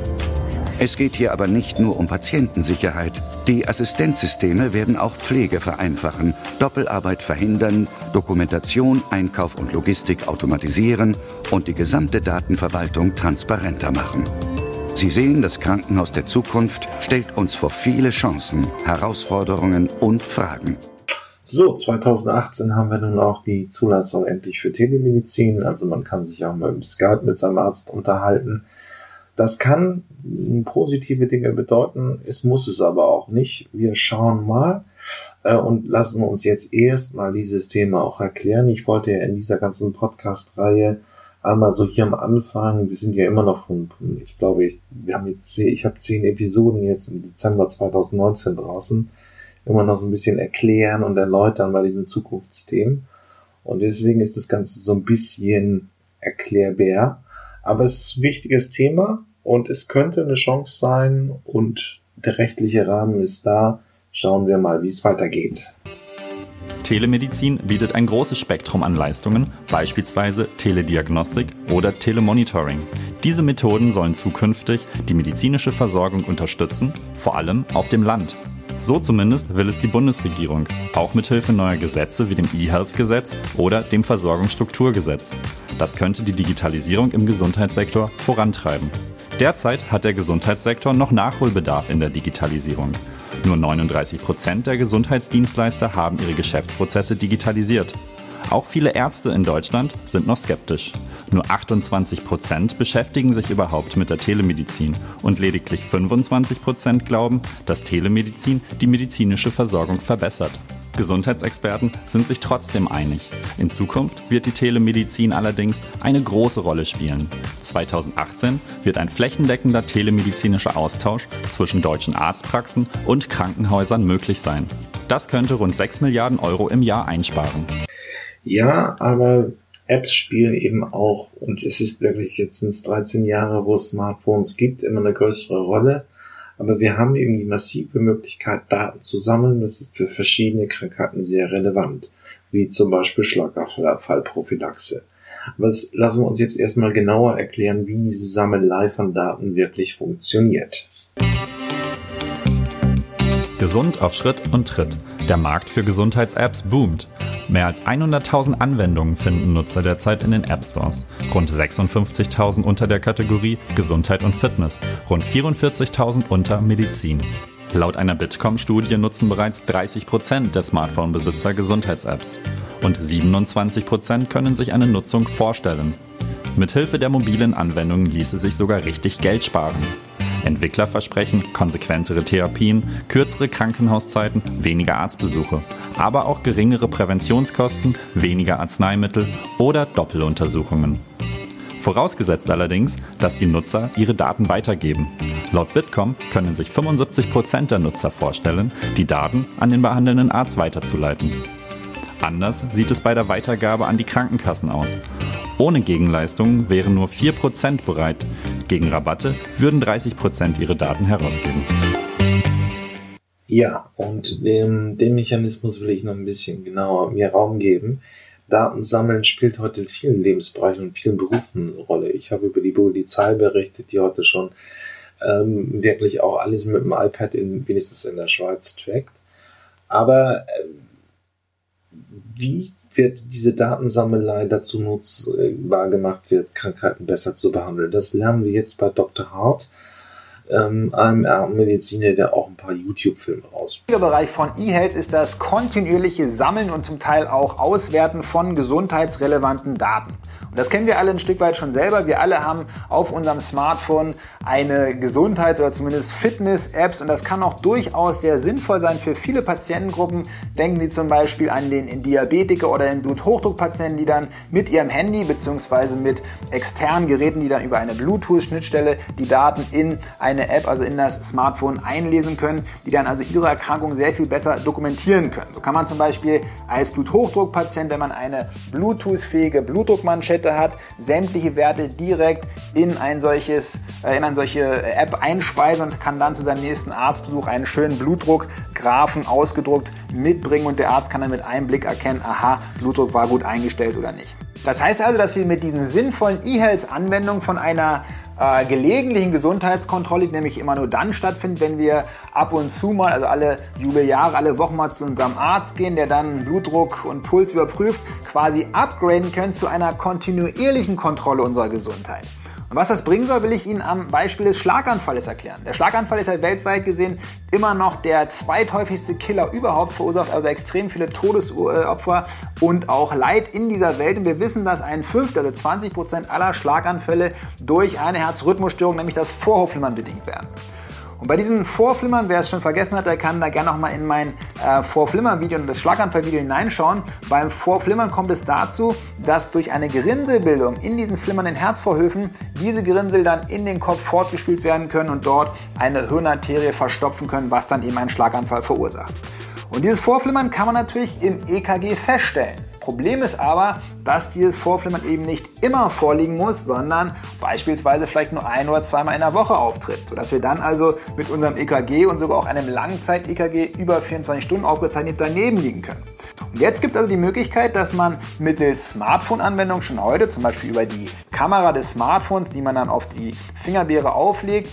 S14: Es geht hier aber nicht nur um Patientensicherheit. Die Assistenzsysteme werden auch Pflege vereinfachen, Doppelarbeit verhindern, Dokumentation, Einkauf und Logistik automatisieren und die gesamte Datenverwaltung transparenter machen. Sie sehen, das Krankenhaus der Zukunft stellt uns vor viele Chancen, Herausforderungen und Fragen.
S1: So, 2018 haben wir nun auch die Zulassung endlich für Telemedizin. Also man kann sich auch mal im Skype mit seinem Arzt unterhalten. Das kann positive Dinge bedeuten, es muss es aber auch nicht. Wir schauen mal äh, und lassen uns jetzt erstmal dieses Thema auch erklären. Ich wollte ja in dieser ganzen Podcast-Reihe einmal so hier am Anfang, wir sind ja immer noch von, ich glaube, ich, wir haben jetzt, ich habe zehn Episoden jetzt im Dezember 2019 draußen, immer noch so ein bisschen erklären und erläutern bei diesen Zukunftsthemen. Und deswegen ist das Ganze so ein bisschen erklärbär. Aber es ist ein wichtiges Thema Und es könnte eine Chance sein und der rechtliche Rahmen ist da. Schauen wir mal, wie es weitergeht.
S13: Telemedizin bietet ein großes Spektrum an Leistungen, beispielsweise Telediagnostik oder Telemonitoring. Diese Methoden sollen zukünftig die medizinische Versorgung unterstützen, vor allem auf dem Land. So zumindest will es die Bundesregierung, auch mithilfe neuer Gesetze wie dem E-Health-Gesetz oder dem Versorgungsstrukturgesetz. Das könnte die Digitalisierung im Gesundheitssektor vorantreiben. Derzeit hat der Gesundheitssektor noch Nachholbedarf in der Digitalisierung. Nur 39 Prozent der Gesundheitsdienstleister haben ihre Geschäftsprozesse digitalisiert. Auch viele Ärzte in Deutschland sind noch skeptisch. Nur 28 Prozent beschäftigen sich überhaupt mit der Telemedizin und lediglich 25 Prozent glauben, dass Telemedizin die medizinische Versorgung verbessert. Gesundheitsexperten sind sich trotzdem einig. In Zukunft wird die Telemedizin allerdings eine große Rolle spielen. 2018 wird ein flächendeckender telemedizinischer Austausch zwischen deutschen Arztpraxen und Krankenhäusern möglich sein. Das könnte rund 6 Milliarden Euro im Jahr einsparen.
S1: Ja, aber Apps spielen eben auch, und es ist wirklich jetzt sind 13 Jahre, wo es Smartphones gibt, immer eine größere Rolle. Aber wir haben eben die massive Möglichkeit, Daten zu sammeln. Das ist für verschiedene Krankheiten sehr relevant, wie zum Beispiel Schlaganfallprophylaxe. Aber das lassen wir uns jetzt erstmal genauer erklären, wie diese Sammelei von Daten wirklich funktioniert.
S13: Gesund auf Schritt und Tritt. Der Markt für Gesundheits-Apps boomt. Mehr als 100.000 Anwendungen finden Nutzer derzeit in den App Stores. Rund 56.000 unter der Kategorie Gesundheit und Fitness. Rund 44.000 unter Medizin. Laut einer Bitkom-Studie nutzen bereits 30% der Smartphone-Besitzer Gesundheits-Apps. Und 27% können sich eine Nutzung vorstellen. Mithilfe der mobilen Anwendungen ließe sich sogar richtig Geld sparen. Entwickler versprechen konsequentere Therapien, kürzere Krankenhauszeiten, weniger Arztbesuche, aber auch geringere Präventionskosten, weniger Arzneimittel oder Doppeluntersuchungen. Vorausgesetzt allerdings, dass die Nutzer ihre Daten weitergeben. Laut Bitkom können sich 75% der Nutzer vorstellen, die Daten an den behandelnden Arzt weiterzuleiten. Anders sieht es bei der Weitergabe an die Krankenkassen aus. Ohne Gegenleistungen wären nur 4% bereit. Gegen Rabatte würden 30% ihre Daten herausgeben.
S1: Ja, und dem, dem Mechanismus will ich noch ein bisschen genauer mir Raum geben. Daten sammeln spielt heute in vielen Lebensbereichen und vielen Berufen eine Rolle. Ich habe über die Polizei berichtet, die heute schon ähm, wirklich auch alles mit dem iPad in, wenigstens in der Schweiz trackt. Aber äh, wie wird diese Datensammelei dazu nutzbar gemacht wird, Krankheiten besser zu behandeln. Das lernen wir jetzt bei Dr. Hart, ähm, einem Mediziner, der auch ein paar YouTube-Filme raus.
S15: Der Bereich von eHealth ist das kontinuierliche Sammeln und zum Teil auch Auswerten von gesundheitsrelevanten Daten. Und das kennen wir alle ein Stück weit schon selber. Wir alle haben auf unserem Smartphone eine Gesundheits- oder zumindest Fitness-Apps und das kann auch durchaus sehr sinnvoll sein für viele Patientengruppen. Denken Sie zum Beispiel an den Diabetiker oder den Bluthochdruckpatienten, die dann mit ihrem Handy bzw. mit externen Geräten, die dann über eine Bluetooth-Schnittstelle die Daten in eine App, also in das Smartphone einlesen können, die dann also ihre Erkrankung sehr viel besser dokumentieren können. So kann man zum Beispiel als Bluthochdruckpatient, wenn man eine Bluetooth-fähige Blutdruckmanschette hat, sämtliche Werte direkt in ein solches, äh, in ein solche App einspeisen und kann dann zu seinem nächsten Arztbesuch einen schönen Blutdruckgrafen ausgedruckt mitbringen und der Arzt kann dann mit einem Blick erkennen, aha, Blutdruck war gut eingestellt oder nicht. Das heißt also, dass wir mit diesen sinnvollen E-Health-Anwendungen von einer äh, gelegentlichen Gesundheitskontrolle, die nämlich immer nur dann stattfindet, wenn wir ab und zu mal, also alle Jubeljahre, alle Wochen mal zu unserem Arzt gehen, der dann Blutdruck und Puls überprüft, quasi upgraden können zu einer kontinuierlichen Kontrolle unserer Gesundheit. Und was das bringen soll, will ich Ihnen am Beispiel des Schlaganfalles erklären. Der Schlaganfall ist ja weltweit gesehen immer noch der zweithäufigste Killer überhaupt, verursacht also extrem viele Todesopfer und auch Leid in dieser Welt. Und wir wissen, dass ein Fünftel, also 20 Prozent aller Schlaganfälle durch eine Herzrhythmusstörung, nämlich das Vorhofflimmern, bedingt werden. Und bei diesen Vorflimmern, wer es schon vergessen hat, der kann da gerne nochmal in mein äh, Vorflimmern-Video und das Schlaganfall-Video hineinschauen. Beim Vorflimmern kommt es dazu, dass durch eine Gerinnselbildung in diesen flimmernden Herzvorhöfen diese Gerinnsel dann in den Kopf fortgespült werden können und dort eine Hirnarterie verstopfen können, was dann eben einen Schlaganfall verursacht. Und dieses Vorflimmern kann man natürlich im EKG feststellen. Problem ist aber, dass dieses Vorflimmern eben nicht immer vorliegen muss, sondern beispielsweise vielleicht nur ein oder zweimal in der Woche auftritt. Sodass wir dann also mit unserem EKG und sogar auch einem Langzeit-EKG über 24 Stunden aufgezeichnet daneben liegen können. Und jetzt gibt es also die Möglichkeit, dass man mittels Smartphone-Anwendung schon heute, zum Beispiel über die Kamera des Smartphones, die man dann auf die Fingerbeere auflegt,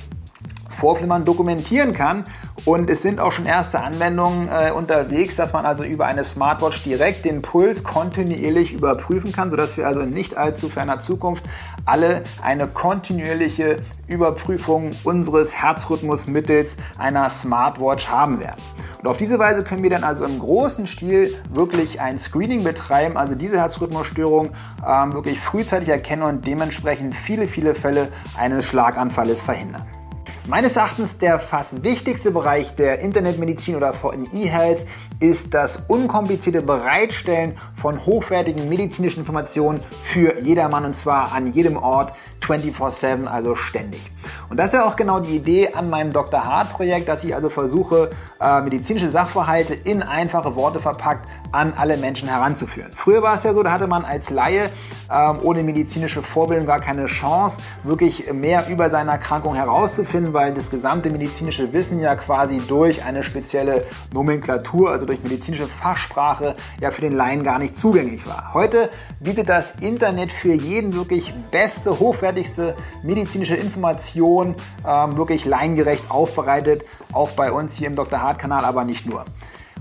S15: Vorflimmern dokumentieren kann und es sind auch schon erste Anwendungen äh, unterwegs, dass man also über eine Smartwatch direkt den Puls kontinuierlich überprüfen kann, sodass wir also in nicht allzu ferner Zukunft alle eine kontinuierliche Überprüfung unseres Herzrhythmus mittels einer Smartwatch haben werden. Und auf diese Weise können wir dann also im großen Stil wirklich ein Screening betreiben, also diese Herzrhythmusstörung ähm, wirklich frühzeitig erkennen und dementsprechend viele, viele Fälle eines Schlaganfalles verhindern. Meines Erachtens der fast wichtigste Bereich der Internetmedizin oder von E-Health ist das unkomplizierte Bereitstellen von hochwertigen medizinischen Informationen für jedermann und zwar an jedem Ort 24/7, also ständig. Und das ist ja auch genau die Idee an meinem Dr. Hart Projekt, dass ich also versuche, äh, medizinische Sachverhalte in einfache Worte verpackt an alle Menschen heranzuführen. Früher war es ja so, da hatte man als Laie ähm, ohne medizinische Vorbildung gar keine Chance, wirklich mehr über seine Erkrankung herauszufinden, weil das gesamte medizinische Wissen ja quasi durch eine spezielle Nomenklatur, also durch medizinische Fachsprache, ja für den Laien gar nicht zugänglich war. Heute bietet das Internet für jeden wirklich beste, hochwertigste medizinische Information, ähm, wirklich laiengerecht aufbereitet, auch bei uns hier im Dr. Hart Kanal, aber nicht nur.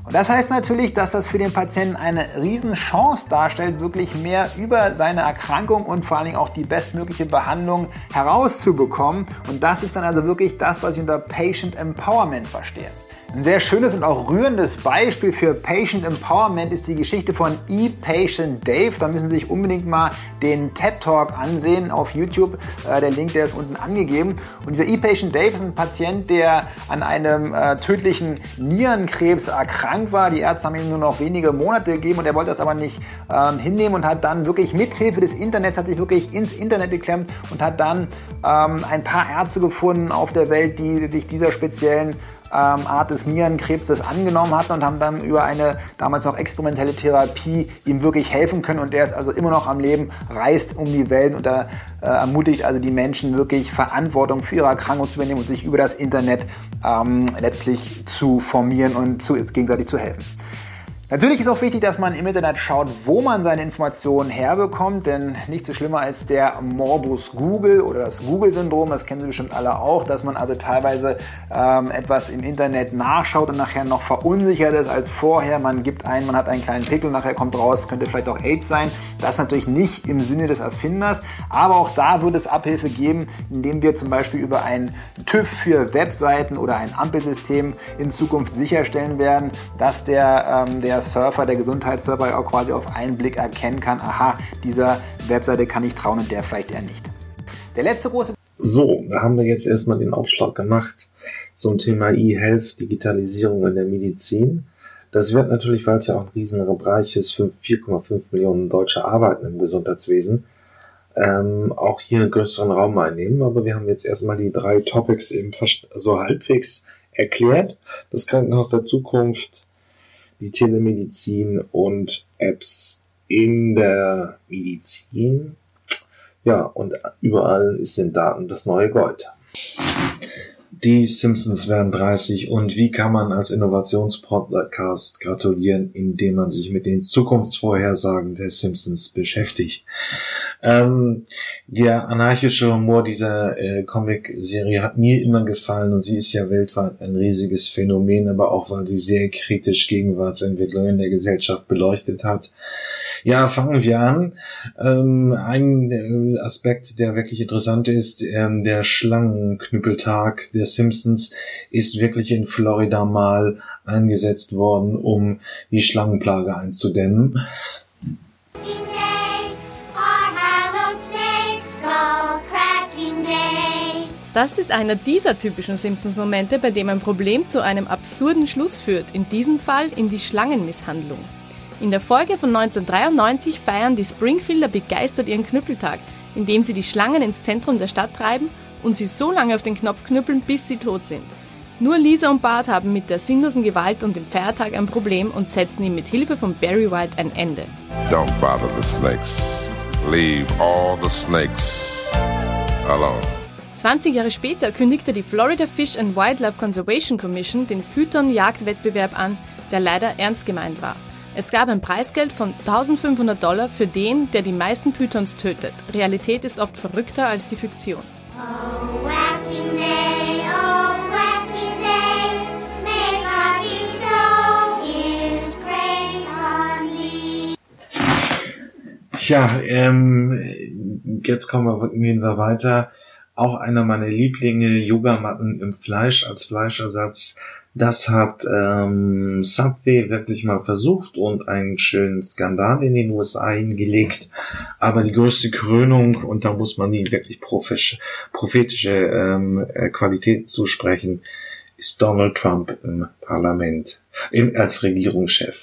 S15: Und das heißt natürlich, dass das für den Patienten eine Riesenchance darstellt, wirklich mehr über seine Erkrankung und vor allen Dingen auch die bestmögliche Behandlung herauszubekommen. Und das ist dann also wirklich das, was ich unter Patient Empowerment verstehe. Ein sehr schönes und auch rührendes Beispiel für Patient Empowerment ist die Geschichte von ePatient Dave. Da müssen Sie sich unbedingt mal den TED Talk ansehen auf YouTube. Äh, der Link, der ist unten angegeben. Und dieser ePatient Dave ist ein Patient, der an einem äh, tödlichen Nierenkrebs erkrankt war. Die Ärzte haben ihm nur noch wenige Monate gegeben und er wollte das aber nicht ähm, hinnehmen und hat dann wirklich mithilfe des Internets, hat sich wirklich ins Internet geklemmt und hat dann ähm, ein paar Ärzte gefunden auf der Welt, die sich dieser speziellen Art des Nierenkrebses angenommen hatten und haben dann über eine damals noch experimentelle Therapie ihm wirklich helfen können. Und der ist also immer noch am Leben, reist um die Welt und er äh, ermutigt also die Menschen wirklich Verantwortung für ihre Erkrankung zu übernehmen und sich über das Internet ähm, letztlich zu formieren und zu, gegenseitig zu helfen. Natürlich ist auch wichtig, dass man im Internet schaut, wo man seine Informationen herbekommt, denn nichts so schlimmer als der Morbus Google oder das Google-Syndrom, das kennen Sie bestimmt alle auch, dass man also teilweise ähm, etwas im Internet nachschaut und nachher noch verunsichert ist als vorher. Man gibt ein, man hat einen kleinen Pickel, nachher kommt raus, könnte vielleicht auch AIDS sein. Das ist natürlich nicht im Sinne des Erfinders, aber auch da wird es Abhilfe geben, indem wir zum Beispiel über einen TÜV für Webseiten oder ein Ampelsystem in Zukunft sicherstellen werden, dass der, ähm, der Surfer, der Gesundheitssurfer auch quasi auf einen Blick erkennen kann, aha, dieser Webseite kann ich trauen und der vielleicht eher nicht. Der letzte große
S1: so, da haben wir jetzt erstmal den Aufschlag gemacht zum Thema E-Health, Digitalisierung in der Medizin. Das wird natürlich, weil es ja auch ein riesener Bereich ist, 4,5 Millionen Deutsche arbeiten im Gesundheitswesen, ähm, auch hier einen größeren Raum einnehmen. Aber wir haben jetzt erstmal die drei Topics eben so halbwegs erklärt. Das Krankenhaus der Zukunft, die Telemedizin und Apps in der Medizin. Ja, und überall ist in Daten das neue Gold. Die Simpsons werden 30 und wie kann man als Innovationspodcast gratulieren, indem man sich mit den Zukunftsvorhersagen der Simpsons beschäftigt. Ähm, der anarchische Humor dieser äh, Comic-Serie hat mir immer gefallen und sie ist ja weltweit ein riesiges Phänomen, aber auch weil sie sehr kritisch Gegenwartsentwicklungen in der Gesellschaft beleuchtet hat. Ja, fangen wir an. Ähm, ein äh, Aspekt, der wirklich interessant ist, ähm, der Schlangenknüppeltag der Simpsons ist wirklich in Florida mal eingesetzt worden, um die Schlangenplage einzudämmen.
S16: Das ist einer dieser typischen Simpsons-Momente, bei dem ein Problem zu einem absurden Schluss führt, in diesem Fall in die Schlangenmisshandlung. In der Folge von 1993 feiern die Springfielder begeistert ihren Knüppeltag, indem sie die Schlangen ins Zentrum der Stadt treiben und sie so lange auf den Knopf knüppeln, bis sie tot sind. Nur Lisa und Bart haben mit der sinnlosen Gewalt und dem Feiertag ein Problem und setzen ihm mit Hilfe von Barry White ein Ende.
S17: Don't bother the snakes. Leave all the snakes alone.
S16: 20 Jahre später kündigte die Florida Fish and Wildlife Conservation Commission den Python-Jagdwettbewerb an, der leider ernst gemeint war. Es gab ein Preisgeld von 1500 Dollar für den, der die meisten Pythons tötet. Realität ist oft verrückter als die Fiktion.
S18: Oh, whacking day, oh, whacking day, may God bestow His grace on thee.
S1: Tja, ähm, jetzt kommen wir, gehen wir weiter. Auch einer meiner Lieblinge, Yogamatten im Fleisch als Fleischersatz. Das hat ähm, Subway wirklich mal versucht und einen schönen Skandal in den USA hingelegt. Aber die größte Krönung, und da muss man ihnen wirklich prophetische ähm, äh, Qualitäten zusprechen, ist Donald Trump im Parlament, im, als Regierungschef,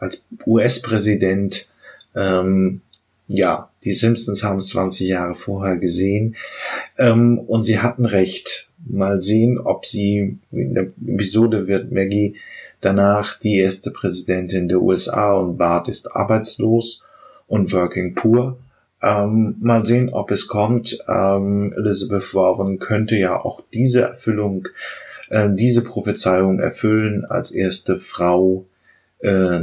S1: als US-Präsident. Ähm, ja, die Simpsons haben es 20 Jahre vorher gesehen ähm, und sie hatten recht. Mal sehen, ob sie, in der Episode wird Maggie danach die erste Präsidentin der USA und Bart ist arbeitslos und working poor. Ähm, mal sehen, ob es kommt. Ähm, Elizabeth Warren könnte ja auch diese Erfüllung, äh, diese Prophezeiung erfüllen als erste Frau äh,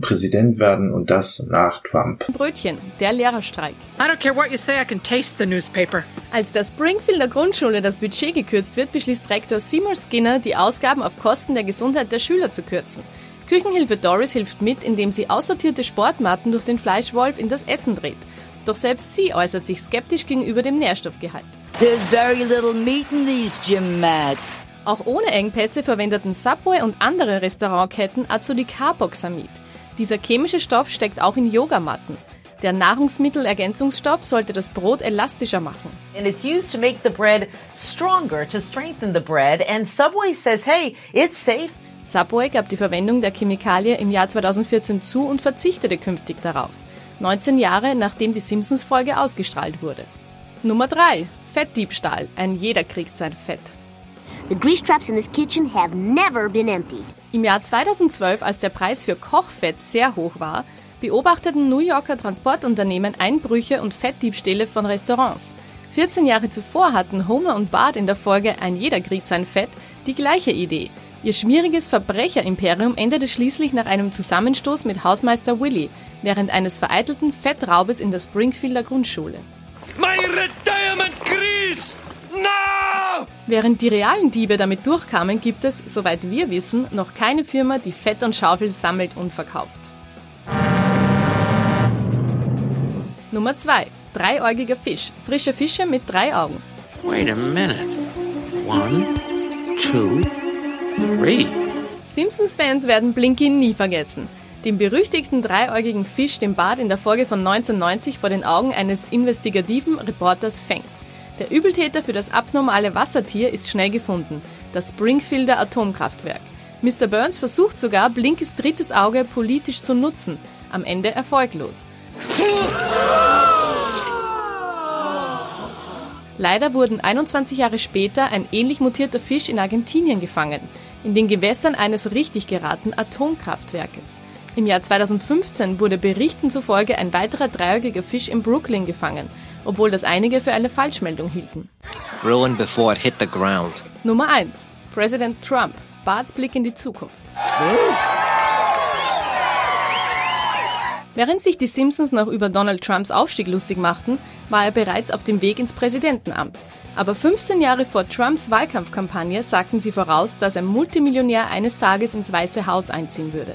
S1: Präsident werden und das nach Trump.
S16: Brötchen, der Lehrerstreik.
S19: I don't care what you say, I can taste the newspaper.
S16: Als der Springfielder Grundschule das Budget gekürzt wird, beschließt Rektor Seymour Skinner, die Ausgaben auf Kosten der Gesundheit der Schüler zu kürzen. Küchenhilfe Doris hilft mit, indem sie aussortierte Sportmatten durch den Fleischwolf in das Essen dreht. Doch selbst sie äußert sich skeptisch gegenüber dem Nährstoffgehalt.
S20: There's very little meat in these gym mats.
S16: Auch ohne Engpässe verwendeten Subway und andere Restaurantketten Azolicarbamid. Dieser chemische Stoff steckt auch in Yogamatten. Der Nahrungsmittelergänzungsstoff sollte das Brot elastischer machen.
S21: And it's used to make the bread stronger, to strengthen the bread. And Subway says, hey, it's safe.
S16: Subway gab die Verwendung der Chemikalie im Jahr 2014 zu und verzichtete künftig darauf. 19 Jahre nachdem die Simpsons-Folge ausgestrahlt wurde. Nummer 3. Fettdiebstahl. Ein jeder kriegt sein Fett.
S22: The grease traps in this kitchen have never been emptied.
S16: Im Jahr 2012, als der Preis für Kochfett sehr hoch war, beobachteten New Yorker Transportunternehmen Einbrüche und Fettdiebstähle von Restaurants. 14 Jahre zuvor hatten Homer und Bart in der Folge Ein jeder kriegt sein Fett die gleiche Idee. Ihr schmieriges Verbrecherimperium endete schließlich nach einem Zusammenstoß mit Hausmeister Willy während eines vereitelten Fettraubes in der Springfielder Grundschule.
S23: My retirement grease! No!
S16: Während die realen Diebe damit durchkamen, gibt es, soweit wir wissen, noch keine Firma, die Fett und Schaufel sammelt und verkauft. Nummer 2. Dreiäugiger Fisch. Frische Fische mit drei Augen.
S23: Wait a minute. One, two, three.
S16: Simpsons-Fans werden Blinky nie vergessen. Den berüchtigten dreiäugigen Fisch, den Bart in der Folge von 1990 vor den Augen eines investigativen Reporters fängt. Der Übeltäter für das abnormale Wassertier ist schnell gefunden, das Springfielder Atomkraftwerk. Mr. Burns versucht sogar, Blinkes drittes Auge politisch zu nutzen, am Ende erfolglos. Leider wurden 21 Jahre später ein ähnlich mutierter Fisch in Argentinien gefangen, in den Gewässern eines richtig geraten Atomkraftwerkes. Im Jahr 2015 wurde Berichten zufolge ein weiterer dreieugiger Fisch in Brooklyn gefangen, obwohl das einige für eine Falschmeldung hielten.
S24: Ruined before it hit the ground.
S16: Nummer 1. Präsident Trump. Barts Blick in die Zukunft. Während sich die Simpsons noch über Donald Trumps Aufstieg lustig machten, war er bereits auf dem Weg ins Präsidentenamt. Aber 15 Jahre vor Trumps Wahlkampfkampagne sagten sie voraus, dass ein Multimillionär eines Tages ins Weiße Haus einziehen würde.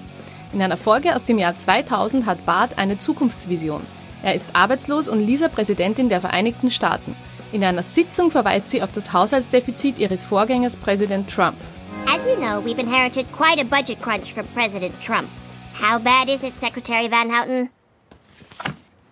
S16: In einer Folge aus dem Jahr 2000 hat Bart eine Zukunftsvision. Er ist arbeitslos und Lisa Präsidentin der Vereinigten Staaten. In einer Sitzung verweist sie auf das Haushaltsdefizit ihres Vorgängers Präsident Trump.
S22: As you know, we've inherited quite a budget crunch from President Trump. How bad is it, Secretary Van Houten?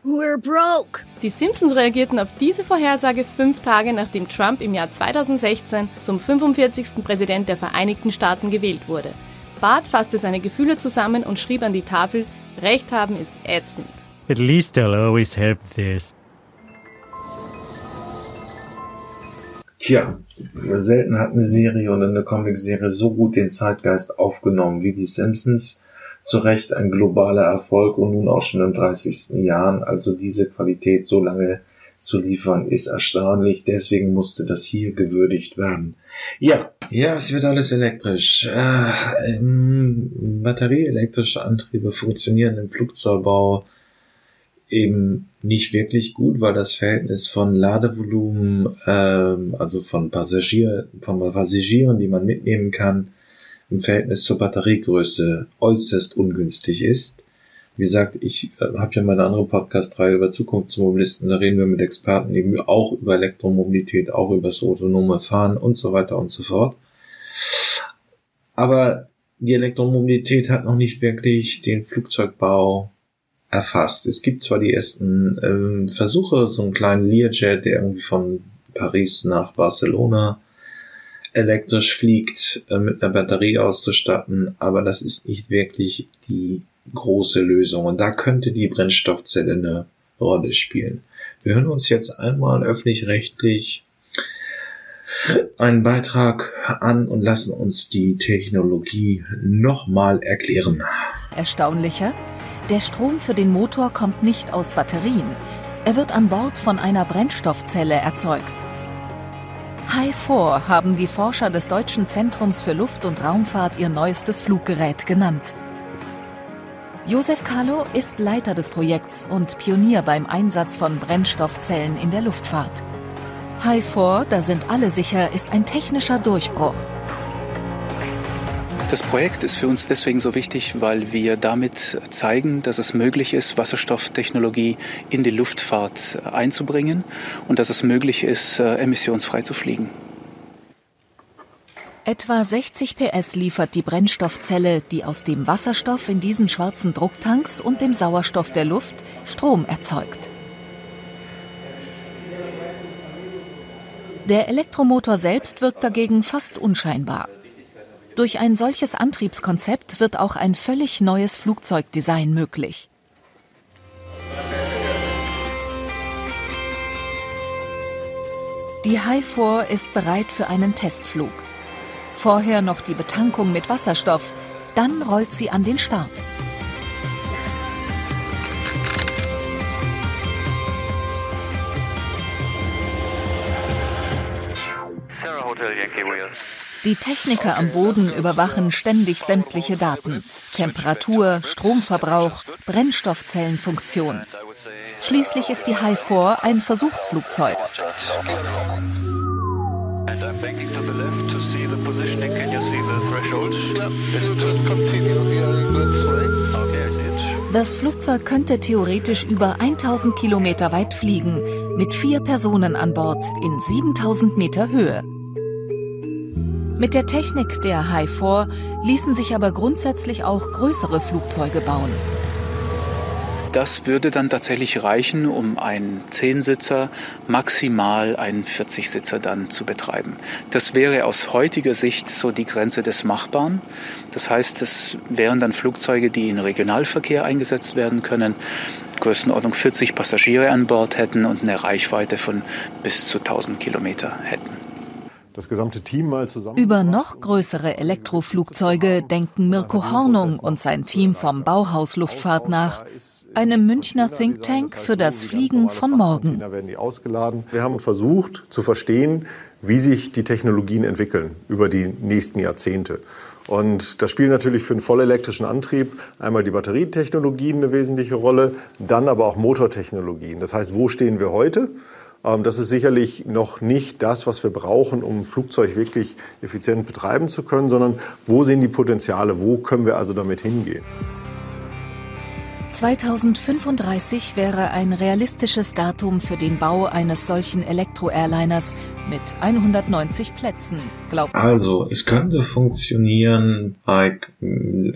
S20: We're broke.
S16: Die Simpsons reagierten auf diese Vorhersage fünf Tage nachdem Trump im Jahr 2016 zum 45. Präsident der Vereinigten Staaten gewählt wurde. Bart fasste seine Gefühle zusammen und schrieb an die Tafel, Recht haben ist ätzend.
S25: At least I'll always have this.
S1: Tja, selten hat eine Serie oder eine Comicserie so gut den Zeitgeist aufgenommen wie die Simpsons. Zu Recht ein globaler Erfolg und nun auch schon im 30. Jahren. Also diese Qualität so lange zu liefern, ist erstaunlich. Deswegen musste das hier gewürdigt werden. Ja, ja, es wird alles elektrisch. Äh, ähm, batterieelektrische Antriebe funktionieren im Flugzeugbau eben nicht wirklich gut, weil das Verhältnis von Ladevolumen, ähm, also von Passagier, von Passagieren, die man mitnehmen kann, im Verhältnis zur Batteriegröße äußerst ungünstig ist. Wie gesagt, ich äh, habe ja meine andere Podcast-Reihe über Zukunftsmobilisten, da reden wir mit Experten eben auch über Elektromobilität, auch über das autonome Fahren und so weiter und so fort. Aber die Elektromobilität hat noch nicht wirklich den Flugzeugbau erfasst. Es gibt zwar die ersten ähm, Versuche, so einen kleinen Learjet, der irgendwie von Paris nach Barcelona elektrisch fliegt, äh, mit einer Batterie auszustatten, aber das ist nicht wirklich die große Lösung. Und da könnte die Brennstoffzelle eine Rolle spielen. Wir hören uns jetzt einmal öffentlich-rechtlich einen Beitrag an und lassen uns die Technologie nochmal erklären.
S26: Erstaunlicher, der Strom für den Motor kommt nicht aus Batterien. Er wird an Bord von einer Brennstoffzelle erzeugt. Hi4 haben die Forscher des Deutschen Zentrums für Luft- und Raumfahrt ihr neuestes Fluggerät genannt. Josef Kahlo ist Leiter des Projekts und Pionier beim Einsatz von Brennstoffzellen in der Luftfahrt. Hi4, da sind alle sicher, ist ein technischer Durchbruch.
S27: Das Projekt ist für uns deswegen so wichtig, weil wir damit zeigen, dass es möglich ist, Wasserstofftechnologie in die Luftfahrt einzubringen und dass es möglich ist, äh, emissionsfrei zu fliegen.
S26: Etwa 60 PS liefert die Brennstoffzelle, die aus dem Wasserstoff in diesen schwarzen Drucktanks und dem Sauerstoff der Luft Strom erzeugt. Der Elektromotor selbst wirkt dagegen fast unscheinbar. Durch ein solches Antriebskonzept wird auch ein völlig neues Flugzeugdesign möglich. Die Hi4 ist bereit für einen Testflug. Vorher noch die Betankung mit Wasserstoff, dann rollt sie an den Start.
S28: Sarah Hotel Yankee Wheel.
S26: Die Techniker am Boden überwachen ständig sämtliche Daten. Temperatur, Stromverbrauch, Brennstoffzellenfunktion. Schließlich ist die Hi4 ein Versuchsflugzeug. Das Flugzeug könnte theoretisch über 1000 Kilometer weit fliegen, mit vier Personen an Bord in 7000 Meter Höhe. Mit der Technik der Hi4 ließen sich aber grundsätzlich auch größere Flugzeuge bauen.
S27: Das würde dann tatsächlich reichen, um einen Zehnsitzer, maximal einen 40-Sitzer dann zu betreiben. Das wäre aus heutiger Sicht so die Grenze des Machbaren. Das heißt, es wären dann Flugzeuge, die in Regionalverkehr eingesetzt werden können, Größenordnung 40 Passagiere an Bord hätten und eine Reichweite von bis zu 1000 Kilometer hätten.
S25: Das gesamte Team mal zusammen.
S26: Über noch größere Elektroflugzeuge denken Mirko Hornung und sein Team vom Bauhaus Luftfahrt nach. Einem Münchner Think Tank für das Fliegen von morgen.
S25: Wir haben versucht zu verstehen, wie sich die Technologien entwickeln über die nächsten Jahrzehnte. Und da spielen natürlich für einen vollelektrischen Antrieb einmal die Batterietechnologien eine wesentliche Rolle, dann aber auch Motortechnologien. Das heißt, wo stehen wir heute? Ähm, Das ist sicherlich noch nicht das, was wir brauchen, um ein Flugzeug wirklich effizient betreiben zu können, sondern wo sind die Potenziale? Wo können wir also damit hingehen?
S26: 2035 wäre ein realistisches Datum für den Bau eines solchen Elektro-Airliners mit 190 Plätzen, glaubt
S1: Also, es könnte funktionieren bei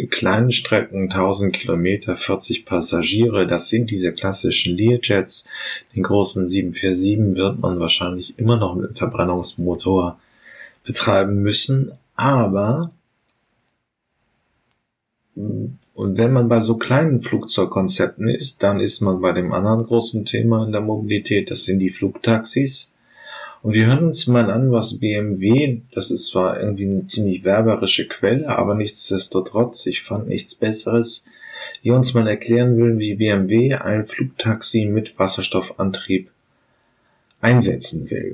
S1: kleinen Strecken, 1000 Kilometer, 40 Passagiere. Das sind diese klassischen Learjets. Den großen 747 wird man wahrscheinlich immer noch mit Verbrennungsmotor betreiben müssen. Aber und wenn man bei so kleinen Flugzeugkonzepten ist, dann ist man bei dem anderen großen Thema in der Mobilität, das sind die Flugtaxis. Und wir hören uns mal an, was BMW, das ist zwar irgendwie eine ziemlich werberische Quelle, aber nichtsdestotrotz, ich fand nichts Besseres, die uns mal erklären will, wie BMW ein Flugtaxi mit Wasserstoffantrieb einsetzen will.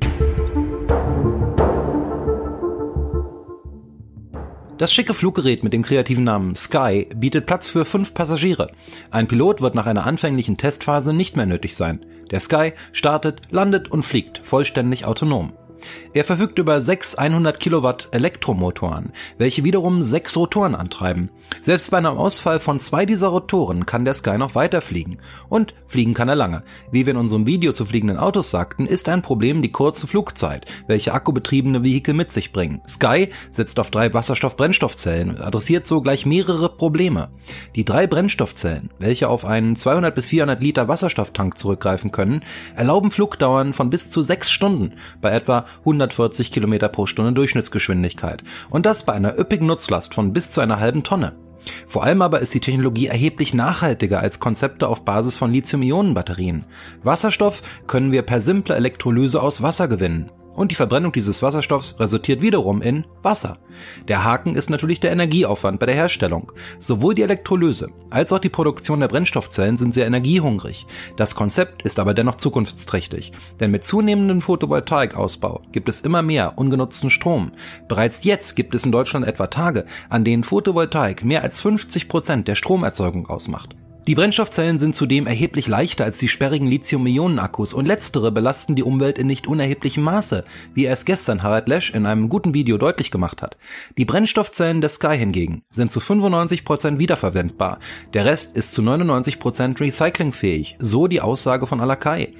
S29: Das schicke Fluggerät mit dem kreativen Namen Sky bietet Platz für fünf Passagiere. Ein Pilot wird nach einer anfänglichen Testphase nicht mehr nötig sein. Der Sky startet, landet und fliegt vollständig autonom. Er verfügt über sechs 100 Kilowatt Elektromotoren, welche wiederum sechs Rotoren antreiben. Selbst bei einem Ausfall von zwei dieser Rotoren kann der Sky noch weiterfliegen. Und fliegen kann er lange. Wie wir in unserem Video zu fliegenden Autos sagten, ist ein Problem die kurze Flugzeit, welche akkubetriebene Vehikel mit sich bringen. Sky setzt auf drei Wasserstoff-Brennstoffzellen und adressiert so gleich mehrere Probleme. Die drei Brennstoffzellen, welche auf einen 200 bis 400 Liter Wasserstofftank zurückgreifen können, erlauben Flugdauern von bis zu sechs Stunden bei etwa 140 Kilometer pro Stunde Durchschnittsgeschwindigkeit. Und das bei einer üppigen Nutzlast von bis zu einer halben Tonne. Vor allem aber ist die Technologie erheblich nachhaltiger als Konzepte auf Basis von Lithium-Ionen-Batterien. Wasserstoff können wir per simple Elektrolyse aus Wasser gewinnen. Und die Verbrennung dieses Wasserstoffs resultiert wiederum in Wasser. Der Haken ist natürlich der Energieaufwand bei der Herstellung. Sowohl die Elektrolyse als auch die Produktion der Brennstoffzellen sind sehr energiehungrig. Das Konzept ist aber dennoch zukunftsträchtig, denn mit zunehmendem Photovoltaikausbau gibt es immer mehr ungenutzten Strom. Bereits jetzt gibt es in Deutschland etwa Tage, an denen Photovoltaik mehr als 50 Prozent der Stromerzeugung ausmacht. Die Brennstoffzellen sind zudem erheblich leichter als die sperrigen Lithium-Ionen-Akkus und letztere belasten die Umwelt in nicht unerheblichem Maße, wie erst gestern Harald Lesch in einem guten Video deutlich gemacht hat. Die Brennstoffzellen der Sky hingegen sind zu 95% wiederverwendbar, der Rest ist zu 99% recyclingfähig, so die Aussage von Alakai.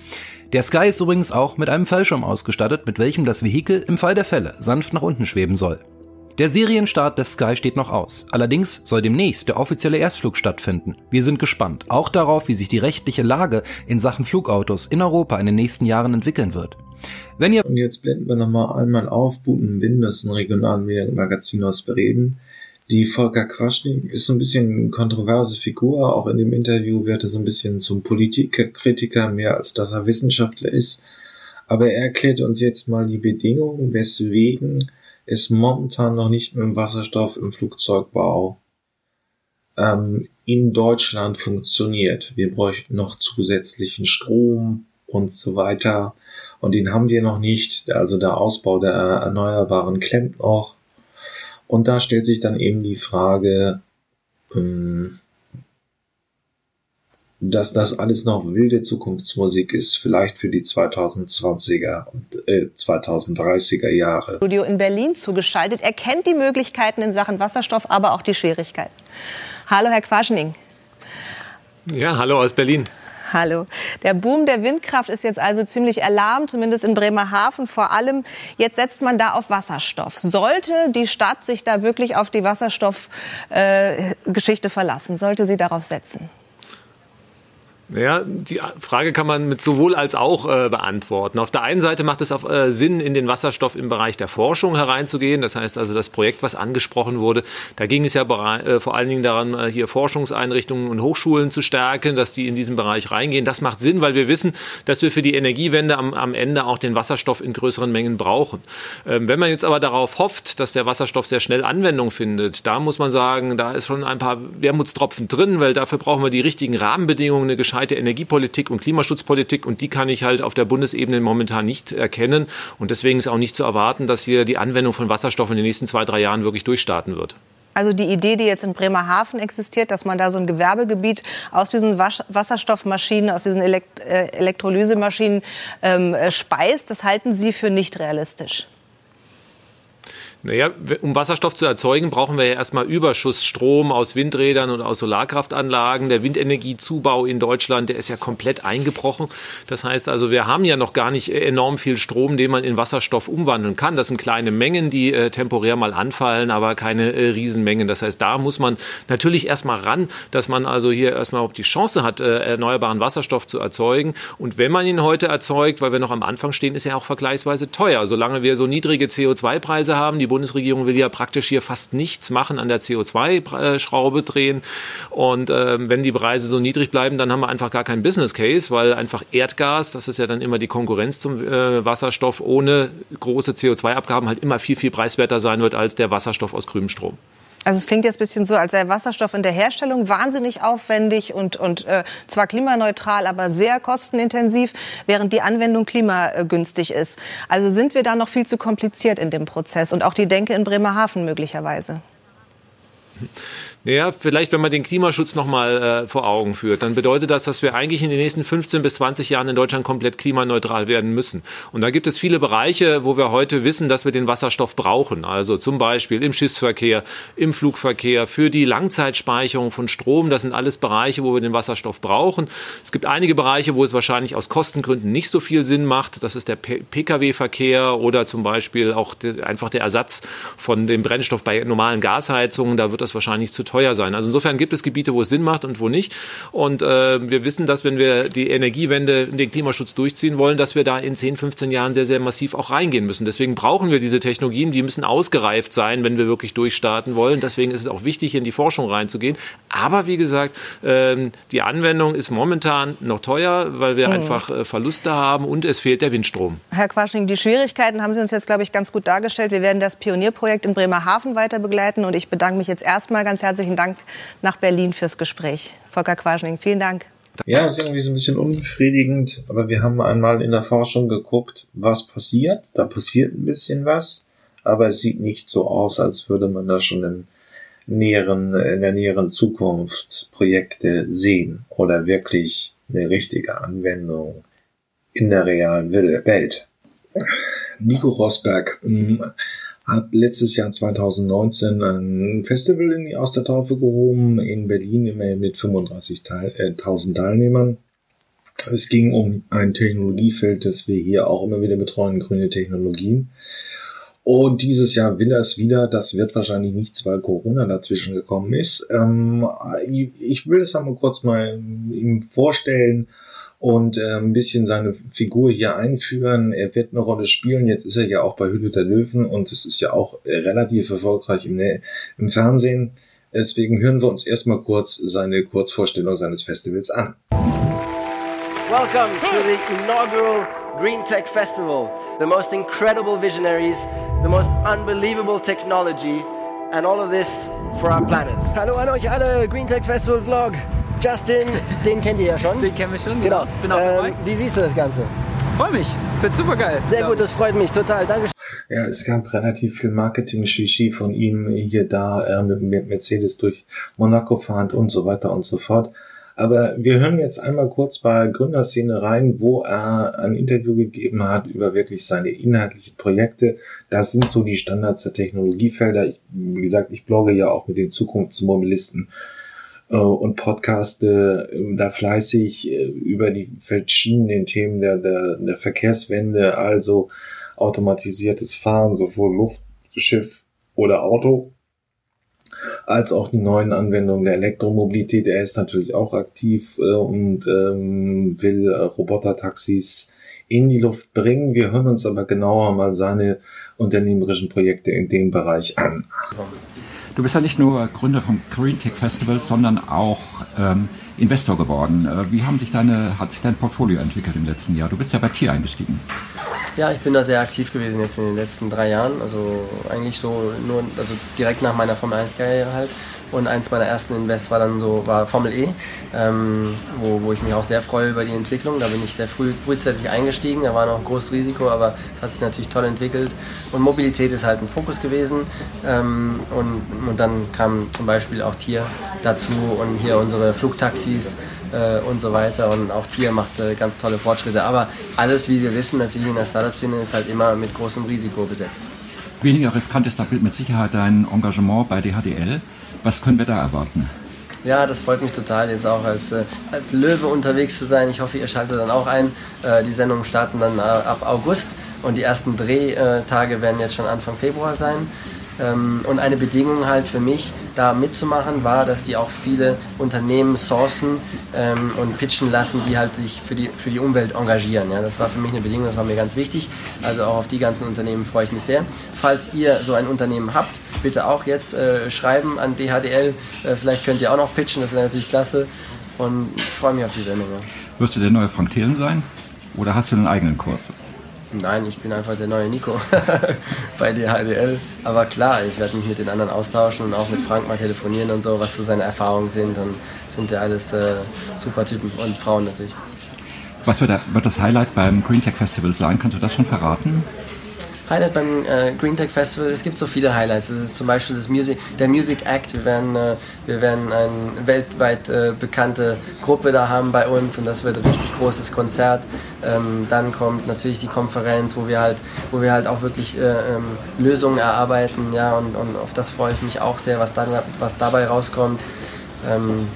S29: Der Sky ist übrigens auch mit einem Fallschirm ausgestattet, mit welchem das Vehikel im Fall der Fälle sanft nach unten schweben soll. Der Serienstart des Sky steht noch aus. Allerdings soll demnächst der offizielle Erstflug stattfinden. Wir sind gespannt, auch darauf, wie sich die rechtliche Lage in Sachen Flugautos in Europa in den nächsten Jahren entwickeln wird. Wenn ihr
S1: Und jetzt blenden wir nochmal einmal auf Butenbinden, das ist ein regionalen Magazin aus Bremen. Die Volker Quaschning ist so ein bisschen kontroverse Figur. Auch in dem Interview wird er so ein bisschen zum Politikkritiker, mehr als dass er Wissenschaftler ist. Aber er erklärt uns jetzt mal die Bedingungen, weswegen es momentan noch nicht mit dem Wasserstoff im Flugzeugbau ähm, in Deutschland funktioniert. Wir bräuchten noch zusätzlichen Strom und so weiter. Und den haben wir noch nicht. Also der Ausbau der Erneuerbaren klemmt noch. Und da stellt sich dann eben die Frage, ähm, dass das alles noch wilde Zukunftsmusik ist, vielleicht für die 2020er und äh, 2030er Jahre.
S30: Studio in Berlin zugeschaltet. Er kennt die Möglichkeiten in Sachen Wasserstoff, aber auch die Schwierigkeiten. Hallo, Herr Quaschning.
S31: Ja, hallo aus Berlin.
S30: Hallo. Der Boom der Windkraft ist jetzt also ziemlich erlahmt, zumindest in Bremerhaven vor allem. Jetzt setzt man da auf Wasserstoff. Sollte die Stadt sich da wirklich auf die Wasserstoffgeschichte äh, verlassen? Sollte sie darauf setzen?
S31: Ja, die Frage kann man mit sowohl als auch äh, beantworten. Auf der einen Seite macht es auch äh, Sinn, in den Wasserstoff im Bereich der Forschung hereinzugehen. Das heißt also, das Projekt, was angesprochen wurde, da ging es ja äh, vor allen Dingen daran, äh, hier Forschungseinrichtungen und Hochschulen zu stärken, dass die in diesen Bereich reingehen. Das macht Sinn, weil wir wissen, dass wir für die Energiewende am, am Ende auch den Wasserstoff in größeren Mengen brauchen. Ähm, wenn man jetzt aber darauf hofft, dass der Wasserstoff sehr schnell Anwendung findet, da muss man sagen, da ist schon ein paar Wermutstropfen drin, weil dafür brauchen wir die richtigen Rahmenbedingungen, eine gescheite Energiepolitik und Klimaschutzpolitik und die kann ich halt auf der Bundesebene momentan nicht erkennen. Und deswegen ist auch nicht zu erwarten, dass hier die Anwendung von Wasserstoff in den nächsten zwei, drei Jahren wirklich durchstarten wird.
S30: Also die Idee, die jetzt in Bremerhaven existiert, dass man da so ein Gewerbegebiet aus diesen Wasserstoffmaschinen, aus diesen Elekt äh, Elektrolysemaschinen ähm, äh, speist, das halten Sie für nicht realistisch.
S31: Naja, um Wasserstoff zu erzeugen, brauchen wir ja erstmal Überschussstrom aus Windrädern und aus Solarkraftanlagen. Der Windenergiezubau in Deutschland, der ist ja komplett eingebrochen. Das heißt also, wir haben ja noch gar nicht enorm viel Strom, den man in Wasserstoff umwandeln kann. Das sind kleine Mengen, die äh, temporär mal anfallen, aber keine äh, Riesenmengen. Das heißt, da muss man natürlich erstmal ran, dass man also hier erstmal auch die Chance hat, äh, erneuerbaren Wasserstoff zu erzeugen. Und wenn man ihn heute erzeugt, weil wir noch am Anfang stehen, ist er auch vergleichsweise teuer. Solange wir so niedrige CO2-Preise haben, die Bundesregierung will ja praktisch hier fast nichts machen an der CO2-Schraube drehen. Und ähm, wenn die Preise so niedrig bleiben, dann haben wir einfach gar keinen Business Case, weil einfach Erdgas, das ist ja dann immer die Konkurrenz zum äh, Wasserstoff, ohne große CO2-Abgaben halt immer viel, viel preiswerter sein wird als der Wasserstoff aus grünem Strom.
S30: Also es klingt jetzt ein bisschen so, als sei Wasserstoff in der Herstellung wahnsinnig aufwendig und, und äh, zwar klimaneutral, aber sehr kostenintensiv, während die Anwendung klimagünstig ist. Also sind wir da noch viel zu kompliziert in dem Prozess und auch die Denke in Bremerhaven möglicherweise.
S31: Naja, vielleicht, wenn man den Klimaschutz nochmal äh, vor Augen führt, dann bedeutet das, dass wir eigentlich in den nächsten 15 bis 20 Jahren in Deutschland komplett klimaneutral werden müssen. Und da gibt es viele Bereiche, wo wir heute wissen, dass wir den Wasserstoff brauchen. Also zum Beispiel im Schiffsverkehr, im Flugverkehr, für die Langzeitspeicherung von Strom. Das sind alles Bereiche, wo wir den Wasserstoff brauchen. Es gibt einige Bereiche, wo es wahrscheinlich aus Kostengründen nicht so viel Sinn macht. Das ist der Pkw-Verkehr oder zum Beispiel auch de, einfach der Ersatz von dem Brennstoff bei normalen Gasheizungen. Da wird das wahrscheinlich zu teuer sein. Also insofern gibt es Gebiete, wo es Sinn macht und wo nicht. Und äh, wir wissen, dass wenn wir die Energiewende, den Klimaschutz durchziehen wollen, dass wir da in 10, 15 Jahren sehr, sehr massiv auch reingehen müssen. Deswegen brauchen wir diese Technologien, die müssen ausgereift sein, wenn wir wirklich durchstarten wollen. Deswegen ist es auch wichtig, in die Forschung reinzugehen. Aber wie gesagt, äh, die Anwendung ist momentan noch teuer, weil wir
S30: Mhm.
S31: einfach äh, Verluste haben und es fehlt der Windstrom.
S30: Herr Quaschning, die Schwierigkeiten haben Sie uns jetzt, glaube ich, ganz gut dargestellt. Wir werden das Pionierprojekt in Bremerhaven weiter begleiten und ich bedanke mich jetzt erstmal ganz herzlichen Dank nach Berlin fürs Gespräch. Volker Quaschning, vielen Dank.
S1: Ja, ist irgendwie so ein bisschen unbefriedigend, aber wir haben einmal in der Forschung geguckt, was passiert. Da passiert ein bisschen was, aber es sieht nicht so aus, als würde man da schon im näheren, in der näheren Zukunft Projekte sehen oder wirklich eine richtige Anwendung in der realen Wel- Welt. Nico Rosberg mh, hat letztes Jahr 2019 ein Festival in die aus der Taufe gehoben in Berlin immerhin mit 35.000 Teil, äh, 1000 Teilnehmern. Es ging um ein Technologiefeld, das wir hier auch immer wieder betreuen, grüne Technologien. Und dieses Jahr will er es wieder. Das wird wahrscheinlich nichts, weil Corona dazwischen gekommen ist. Ähm, ich will es einmal kurz mal ihm vorstellen und äh, ein bisschen seine Figur hier einführen. Er wird eine Rolle spielen. Jetzt ist er ja auch bei Hülle der Löwen und es ist ja auch äh, relativ erfolgreich im, Nä- im Fernsehen. Deswegen hören wir uns erstmal kurz seine Kurzvorstellung seines Festivals an.
S32: Welcome to the inaugural Green Tech Festival. The most incredible visionaries, the most unbelievable technology, and all of this for our planet. Hallo an euch alle, Green Tech Festival Vlog. Justin, den kennt ihr ja schon. Den kennen wir schon, genau.
S33: Bin auch dabei.
S32: Ähm, wie siehst du das Ganze?
S33: Freue mich. Wird super geil.
S32: Sehr gut, das freut mich total. Dankeschön.
S1: Ja, es gab relativ viel Marketing-Shishi von ihm hier da äh, mit, mit Mercedes durch Monaco fahrend und so weiter und so fort. Aber wir hören jetzt einmal kurz bei Gründerszene rein, wo er ein Interview gegeben hat über wirklich seine inhaltlichen Projekte. Das sind so die Standards der Technologiefelder. Ich, wie gesagt, ich blogge ja auch mit den Zukunftsmobilisten äh, und podcaste äh, da fleißig äh, über die verschiedenen Themen der, der, der Verkehrswende, also automatisiertes Fahren, sowohl Luft, Schiff oder Auto, als auch die neuen Anwendungen der Elektromobilität. Er ist natürlich auch aktiv äh, und ähm, will äh, Robotertaxis in die Luft bringen. Wir hören uns aber genauer mal seine unternehmerischen Projekte in dem Bereich an.
S34: Du bist ja nicht nur Gründer vom Green Tech Festival, sondern auch ähm, Investor geworden. Äh, Wie haben sich deine, hat sich dein Portfolio entwickelt im letzten Jahr? Du bist ja bei Tier eingestiegen.
S32: Ja, ich bin da sehr aktiv gewesen jetzt in den letzten drei Jahren. Also eigentlich so nur, also direkt nach meiner Formel 1 Karriere halt. Und eins meiner ersten Invests war dann so, war Formel E, ähm, wo, wo ich mich auch sehr freue über die Entwicklung. Da bin ich sehr früh, frühzeitig eingestiegen. Da war noch ein großes Risiko, aber es hat sich natürlich toll entwickelt. Und Mobilität ist halt ein Fokus gewesen. Ähm, und, und dann kam zum Beispiel auch Tier dazu und hier unsere Flugtaxis äh, und so weiter. Und auch Tier macht äh, ganz tolle Fortschritte. Aber alles, wie wir wissen, natürlich in der Startup-Szene ist halt immer mit großem Risiko besetzt.
S34: Weniger riskant ist da mit Sicherheit dein Engagement bei DHDL. Was können wir da erwarten?
S32: Ja, das freut mich total, jetzt auch als, äh, als Löwe unterwegs zu sein. Ich hoffe, ihr schaltet dann auch ein. Äh, die Sendungen starten dann äh, ab August und die ersten Drehtage werden jetzt schon Anfang Februar sein. Ähm, und eine Bedingung halt für mich da mitzumachen, war, dass die auch viele Unternehmen sourcen ähm, und pitchen lassen, die halt sich für die, für die Umwelt engagieren. Ja, das war für mich eine Bedingung, das war mir ganz wichtig. Also auch auf die ganzen Unternehmen freue ich mich sehr. Falls ihr so ein Unternehmen habt, bitte auch jetzt äh, schreiben an DHDL. Äh, vielleicht könnt ihr auch noch pitchen, das wäre natürlich klasse. Und ich freue mich auf die Sendung.
S34: Wirst du der neue Frank Thelen sein? Oder hast du einen eigenen Kurs?
S32: Nein, ich bin einfach der neue Nico bei DHDL. Aber klar, ich werde mich mit den anderen austauschen und auch mit Frank mal telefonieren und so, was so seine Erfahrungen sind. Und sind ja alles äh, super Typen und Frauen natürlich.
S34: Was wird das Highlight beim Green Tech Festival sein? Kannst du das schon verraten?
S32: Highlight beim äh, Green Tech Festival, es gibt so viele Highlights. Es ist zum Beispiel das Music, der Music Act. Wir werden, äh, wir werden eine weltweit äh, bekannte Gruppe da haben bei uns und das wird ein richtig großes Konzert. Ähm, dann kommt natürlich die Konferenz, wo wir halt, wo wir halt auch wirklich äh, ähm, Lösungen erarbeiten, ja, und, und auf das freue ich mich auch sehr, was, dann, was dabei rauskommt. Ähm,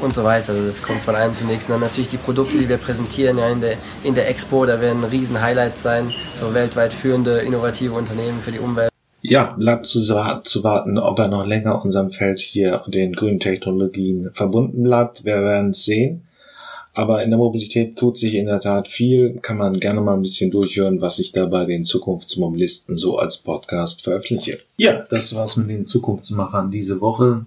S32: und so weiter. Also das kommt von einem zum nächsten. Dann natürlich die Produkte, die wir präsentieren ja, in, der, in der Expo, da werden riesen Highlights sein, so weltweit führende, innovative Unternehmen für die Umwelt.
S1: Ja, bleibt zu, zu warten, ob er noch länger unserem Feld hier und den grünen Technologien verbunden bleibt. Wir werden es sehen. Aber in der Mobilität tut sich in der Tat viel. Kann man gerne mal ein bisschen durchhören, was ich da bei den Zukunftsmobilisten so als Podcast veröffentliche. Ja, das war's mit den Zukunftsmachern diese Woche.